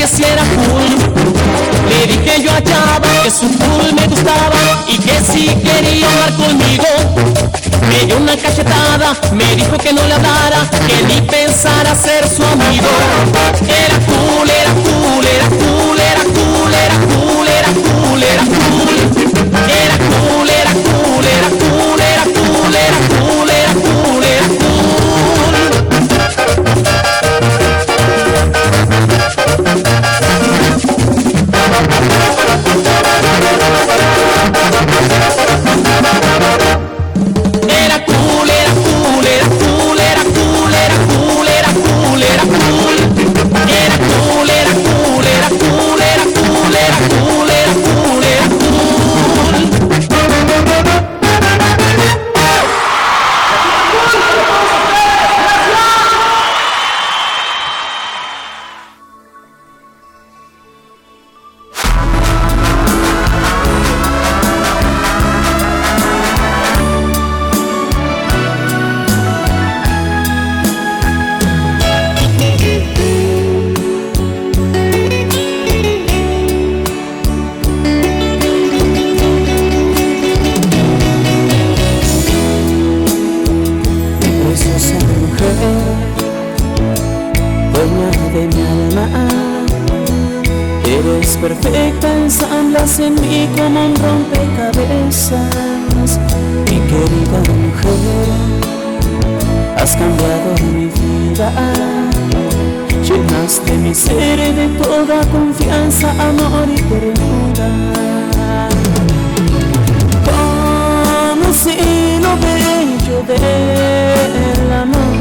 Que si era cool. Le dije yo a Chava que su cool me gustaba y que si quería hablar conmigo. Me dio una cachetada, me dijo que no le hablara, que ni pensara ser su amigo. Era cool, era cool, era cool, era cool, era cool, en mí como un rompecabezas. Mi querida mujer, has cambiado mi vida. Llenaste mi ser de toda confianza, amor y ternura. Conocí lo bello del amor.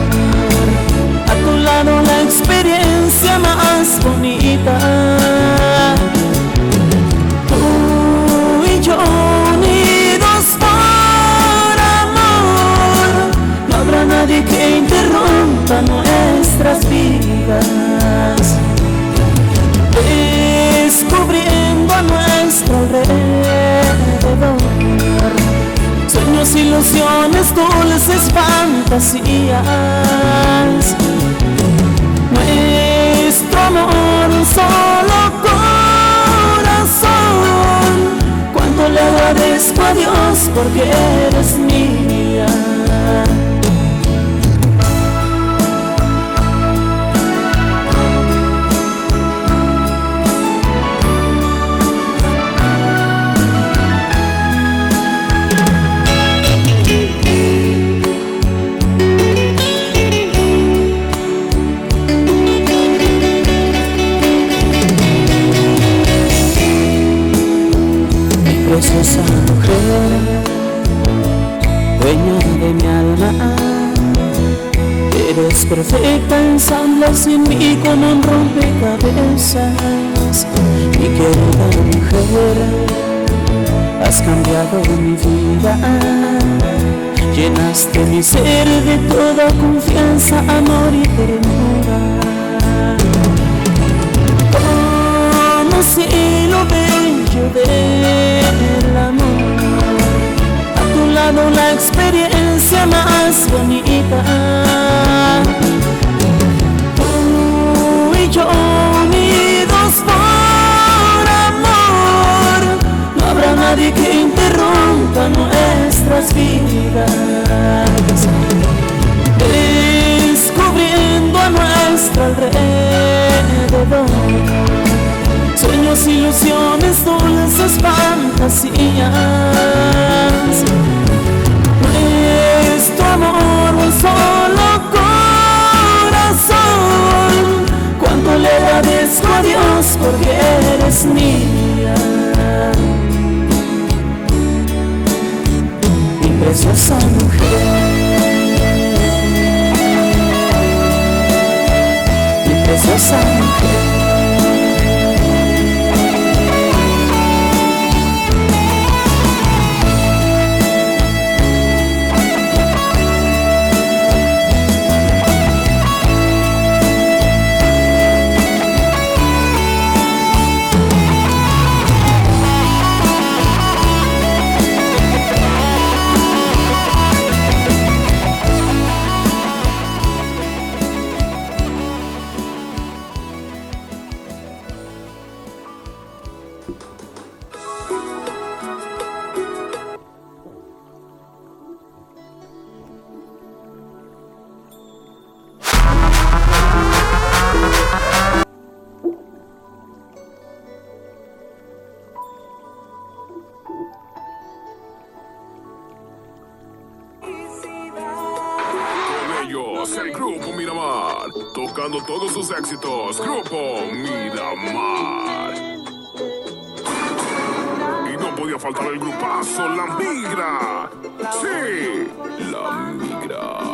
A tu lado la experiencia más bonita interrumpa nuestras vidas Descubriendo nuestro alrededor Sueños, ilusiones, dulces fantasías. Nuestro amor, solo corazón Cuánto le agradezco a Dios porque eres mía preciosa mujer, dueña de mi alma. Eres perfecta, ensamblas en mí como un rompecabezas. Mi querida mujer, has cambiado mi vida. Llenaste mi ser de toda confianza, amor y ternura. conocí lo bello del amor. A tu lado la experiencia más bonita. Tú y yo unidos por amor. No habrá nadie que interrumpa nuestras vidas. Descubriendo a nuestro alrededor sueños, ilusiones, dulces fantasías. Nuestro amor, un solo corazón. Cuánto le agradezco a Dios porque eres mía. Mi preciosa mujer. Mi preciosa mujer. Mira más. Y no podía faltar el grupazo, la migra. Sí, la migra.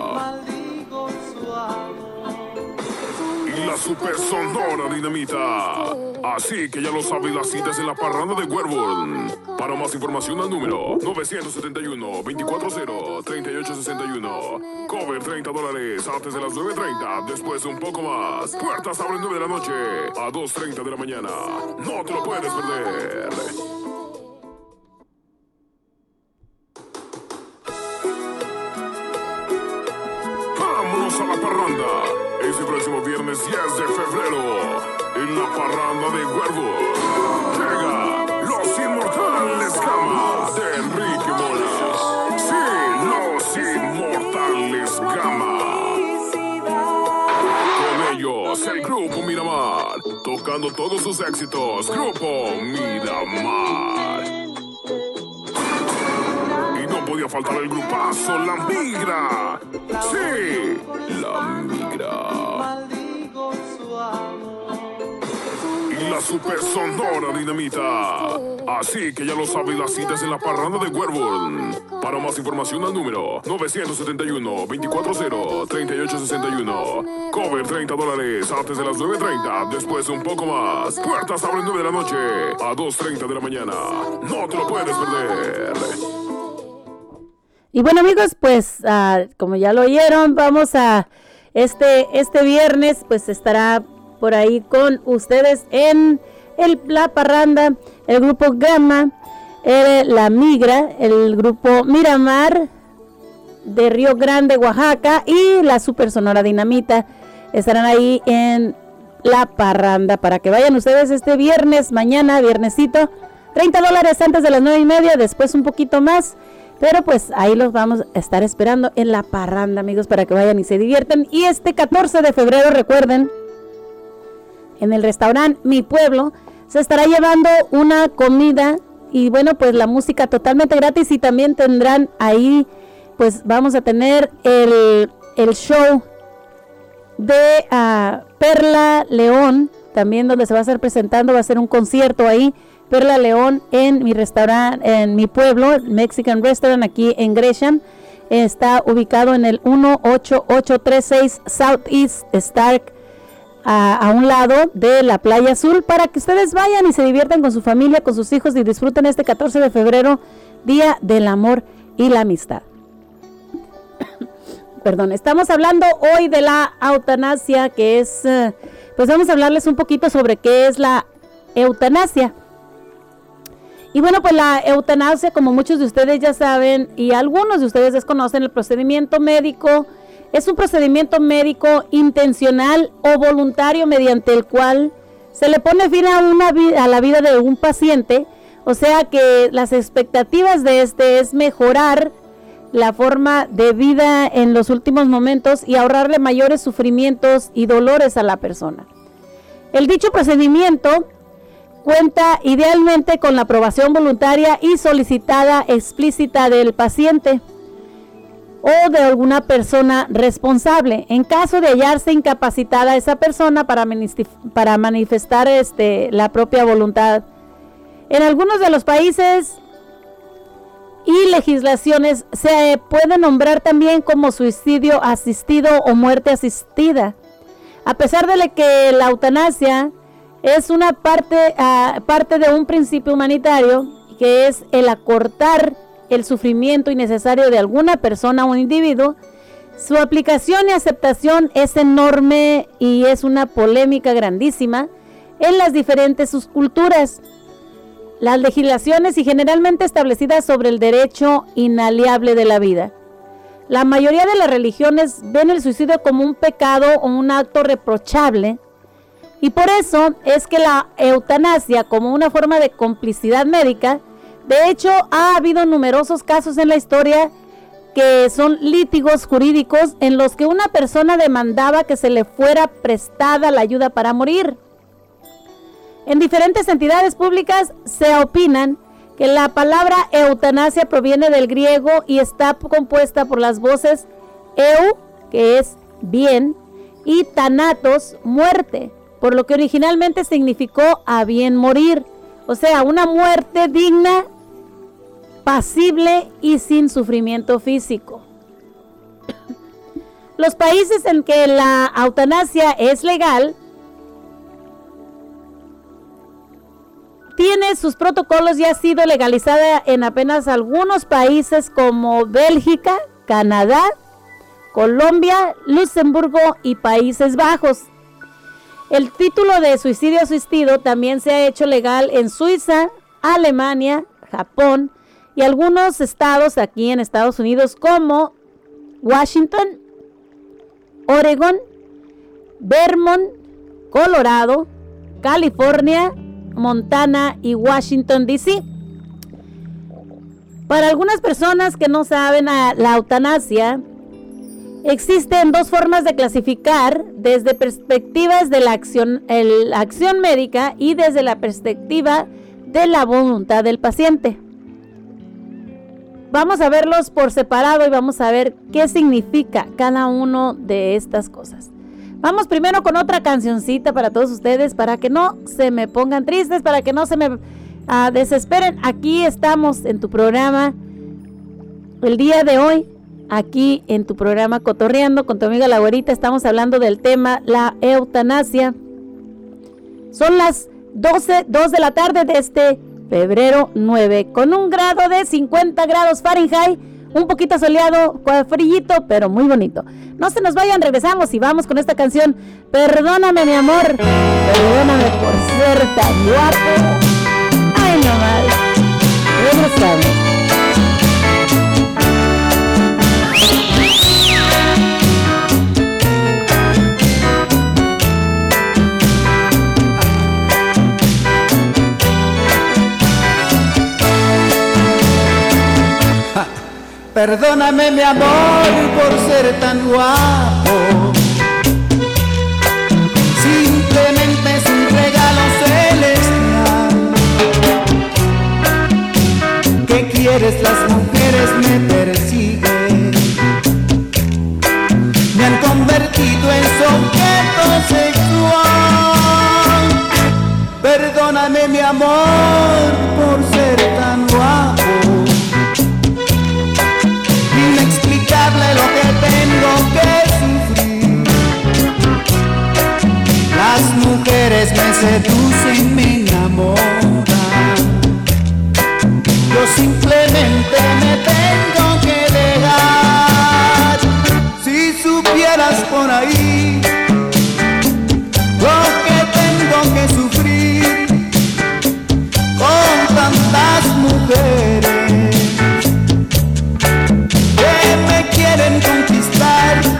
Información al número 971-240-3861. Cover 30 dólares antes de las 9.30. Después un poco más. Puertas abren 9 de la noche a 2.30 de la mañana. No te lo puedes perder. Vámonos a la parranda. Próximo viernes 10 de febrero. En la parranda de Huervo. Llega los inmortales Gama de Enrique Mola. Sí, los inmortales Gama. Con ellos, el grupo Miramar, tocando todos sus éxitos. Grupo Miramar. Y no podía faltar el grupazo La Migra. Sí, La Migra. La super sonora dinamita. Así que ya lo sabe, las citas en la parranda de Werewolf. Para más información al número 971-240-3861. Cover 30 dólares antes de las 9.30. Después un poco más. Puertas abren 9 de la noche a 2.30 de la mañana. No te lo puedes perder. Y bueno amigos, pues uh, como ya lo oyeron, vamos a este, este viernes pues estará por ahí con ustedes en el, la parranda, el grupo Gama, la Migra, el grupo Miramar de Río Grande, Oaxaca y la Super Sonora Dinamita estarán ahí en la parranda para que vayan ustedes este viernes, mañana, viernesito. 30 dólares antes de las 9 y media, después un poquito más. Pero pues ahí los vamos a estar esperando en la parranda, amigos, para que vayan y se diviertan. Y este 14 de febrero, recuerden, en el restaurante Mi Pueblo, se estará llevando una comida y bueno, pues la música totalmente gratis y también tendrán ahí, pues vamos a tener el, show de ah, Perla León, también donde se va a estar presentando, va a ser un concierto ahí. Perla León en mi restaurante, en mi pueblo, Mexican Restaurant aquí en Gresham. Está ubicado en el 18836 Southeast Stark a, un lado de la playa azul para que ustedes vayan y se diviertan con su familia, con sus hijos y disfruten este 14 de febrero, Día del Amor y la Amistad. Perdón, estamos hablando hoy de la eutanasia, que es, eh, pues vamos a hablarles un poquito sobre qué es la eutanasia. Y bueno, pues la eutanasia, como muchos de ustedes ya saben y algunos de ustedes desconocen, el procedimiento médico es un procedimiento médico intencional o voluntario mediante el cual se le pone fin a, una a la vida de un paciente. O sea que las expectativas de este es mejorar la forma de vida en los últimos momentos y ahorrarle mayores sufrimientos y dolores a la persona. El dicho procedimiento cuenta idealmente con la aprobación voluntaria y solicitada explícita del paciente o de alguna persona responsable. En caso de hallarse incapacitada esa persona para, para manifestar este, la propia voluntad. En algunos de los países y legislaciones se puede nombrar también como suicidio asistido o muerte asistida. A pesar de que la eutanasia es una parte, ah, parte de un principio humanitario que es el acortar el sufrimiento innecesario de alguna persona o individuo, su aplicación y aceptación es enorme y es una polémica grandísima en las diferentes subculturas. Las legislaciones y generalmente establecidas sobre el derecho inaliable de la vida. La mayoría de las religiones ven el suicidio como un pecado o un acto reprochable y por eso es que la eutanasia como una forma de complicidad médica de hecho, ha habido numerosos casos en la historia que son lítigos jurídicos en los que una persona demandaba que se le fuera prestada la ayuda para morir. En diferentes entidades públicas se opinan que la palabra eutanasia proviene del griego y está compuesta por las voces eu, que es bien, y tanatos, muerte, por lo que originalmente significó a bien morir, o sea, una muerte digna pasible y sin sufrimiento físico. Los países en que la eutanasia es legal tiene sus protocolos y ha sido legalizada en apenas algunos países como Bélgica, Canadá, Colombia, Luxemburgo y Países Bajos. El título de suicidio asistido también se ha hecho legal en Suiza, Alemania, Japón, y algunos estados aquí en Estados Unidos como Washington, Oregon, Vermont, Colorado, California, Montana y Washington, D.C. Para algunas personas que no saben la eutanasia, existen dos formas de clasificar desde perspectivas de la acción, la acción médica y desde la perspectiva de la voluntad del paciente. Vamos a verlos por separado y vamos a ver qué significa cada uno de estas cosas. Vamos primero con otra cancioncita para todos ustedes, para que no se me pongan tristes, para que no se me ah, desesperen. Aquí estamos en tu programa el día de hoy, aquí en tu programa Cotorreando con tu amiga la güerita. Estamos hablando del tema la eutanasia. Son las 12, 2 de la tarde de este febrero 9, con un grado de 50 grados Fahrenheit, un poquito soleado, frillito, pero muy bonito. No se nos vayan, regresamos y vamos con esta canción. Perdóname, mi amor, perdóname por ser tan guapo. Ay, no mal. Regresamos. Perdóname mi amor por ser tan guapo. Simplemente es un regalo celestial. ¿Qué quieres? Las mujeres me persiguen. Me han convertido en objeto sexual. Perdóname mi amor por ser tan guapo. lo que tengo que sufrir. Las mujeres me seducen, me enamoran. Yo simplemente me tengo que dejar. Si supieras por ahí lo que tengo que sufrir con tantas mujeres. life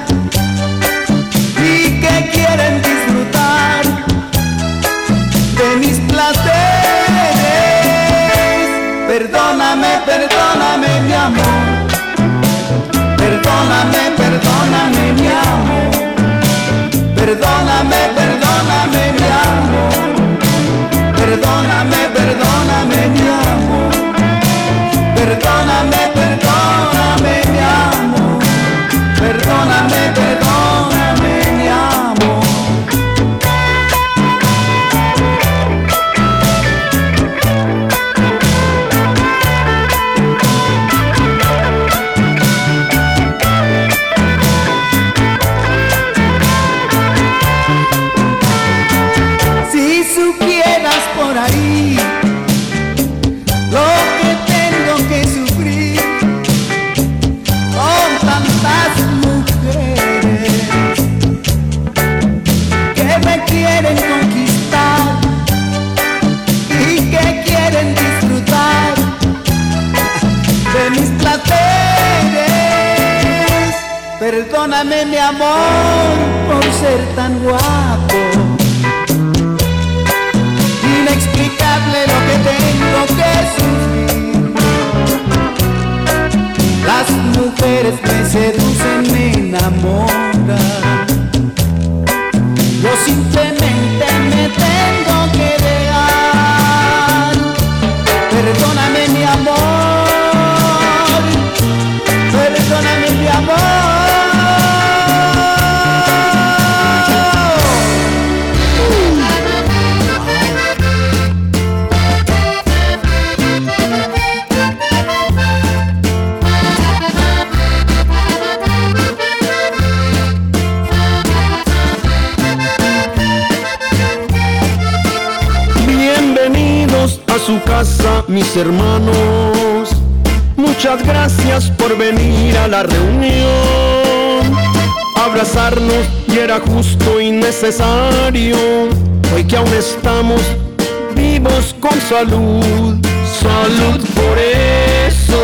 salud. Salud por eso.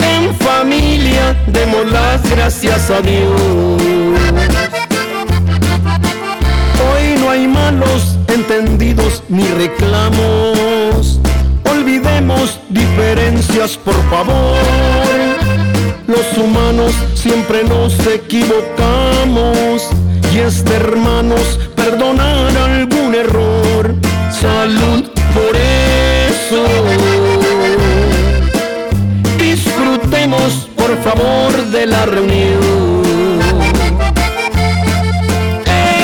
En familia demos las gracias a Dios no hay malos entendidos ni reclamos. Olvidemos diferencias, por favor. Los humanos siempre nos equivocamos es de hermanos perdonar algún error. Salud por eso. Disfrutemos, por favor, de la reunión.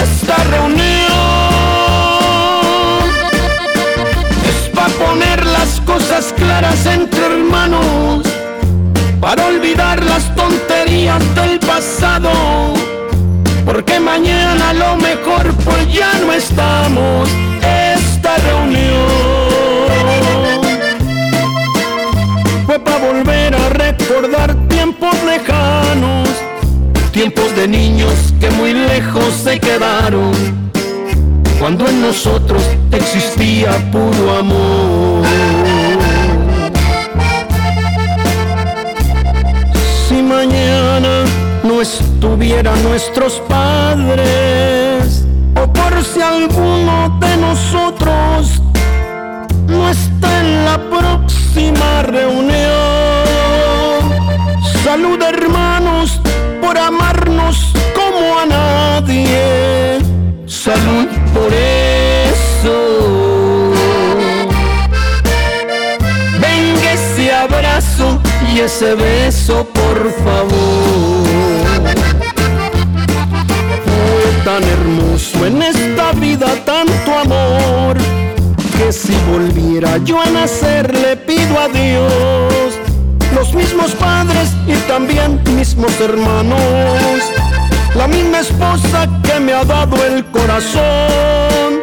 Esta reunión cosas claras entre hermanos, para olvidar las tonterías del pasado, porque mañana a lo mejor pues ya no estamos esta reunión. Fue para volver a recordar tiempos lejanos, tiempos de niños que muy lejos se quedaron cuando en nosotros existía puro amor. No estuvieran nuestros padres, o por si alguno de nosotros no está en la próxima reunión. Salud hermanos por amarnos como a nadie. Salud por eso. Venga ese abrazo y ese beso, por favor. Tan hermoso en esta vida tanto amor que si volviera yo a nacer le pido a Dios los mismos padres y también mismos hermanos la misma esposa que me ha dado el corazón,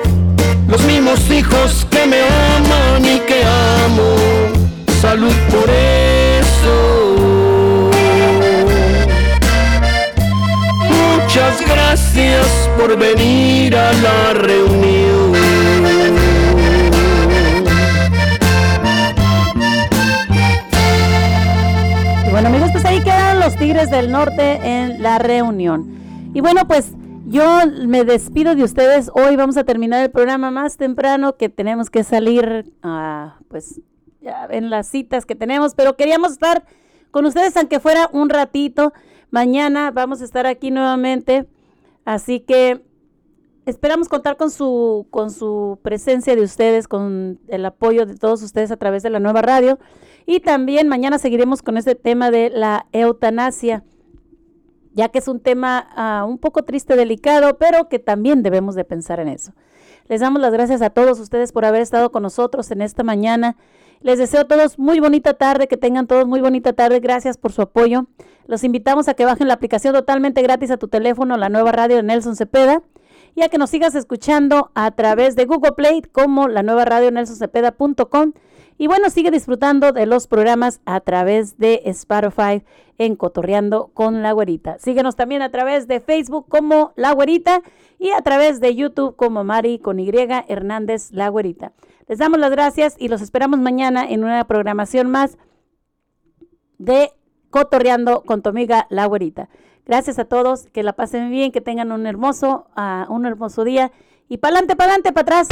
los mismos hijos que me aman y que amo, salud por eso. Gracias por venir a la reunión. Bueno amigos, pues ahí quedan los Tigres del Norte en la reunión. Y bueno, pues yo me despido de ustedes. Hoy vamos a terminar el programa más temprano que tenemos que salir, uh, pues ya en las citas que tenemos, pero queríamos estar con ustedes aunque fuera un ratito. Mañana vamos a estar aquí nuevamente, así que esperamos contar con su con su presencia de ustedes, con el apoyo de todos ustedes a través de la nueva radio y también mañana seguiremos con este tema de la eutanasia ya que es un tema ah, un poco triste, delicado, pero que también debemos de pensar en eso. Les damos las gracias a todos ustedes por haber estado con nosotros en esta mañana. Les deseo a todos muy bonita tarde, que tengan todos muy bonita tarde. Gracias por su apoyo. Los invitamos a que bajen la aplicación totalmente gratis a tu teléfono, la nueva radio Nelson Cepeda, y a que nos sigas escuchando a través de Google Play como la nueva radio nelsoncepeda.com y bueno, sigue disfrutando de los programas a través de Spotify en Cotorreando con la Güerita. Síguenos también a través de Facebook como La Güerita y a través de YouTube como Mari con Y Hernández La Güerita. Les damos las gracias y los esperamos mañana en una programación más de cotorreando con tu amiga la güerita. Gracias a todos, que la pasen bien, que tengan un hermoso, uh, un hermoso día. Y para adelante, para adelante, para atrás.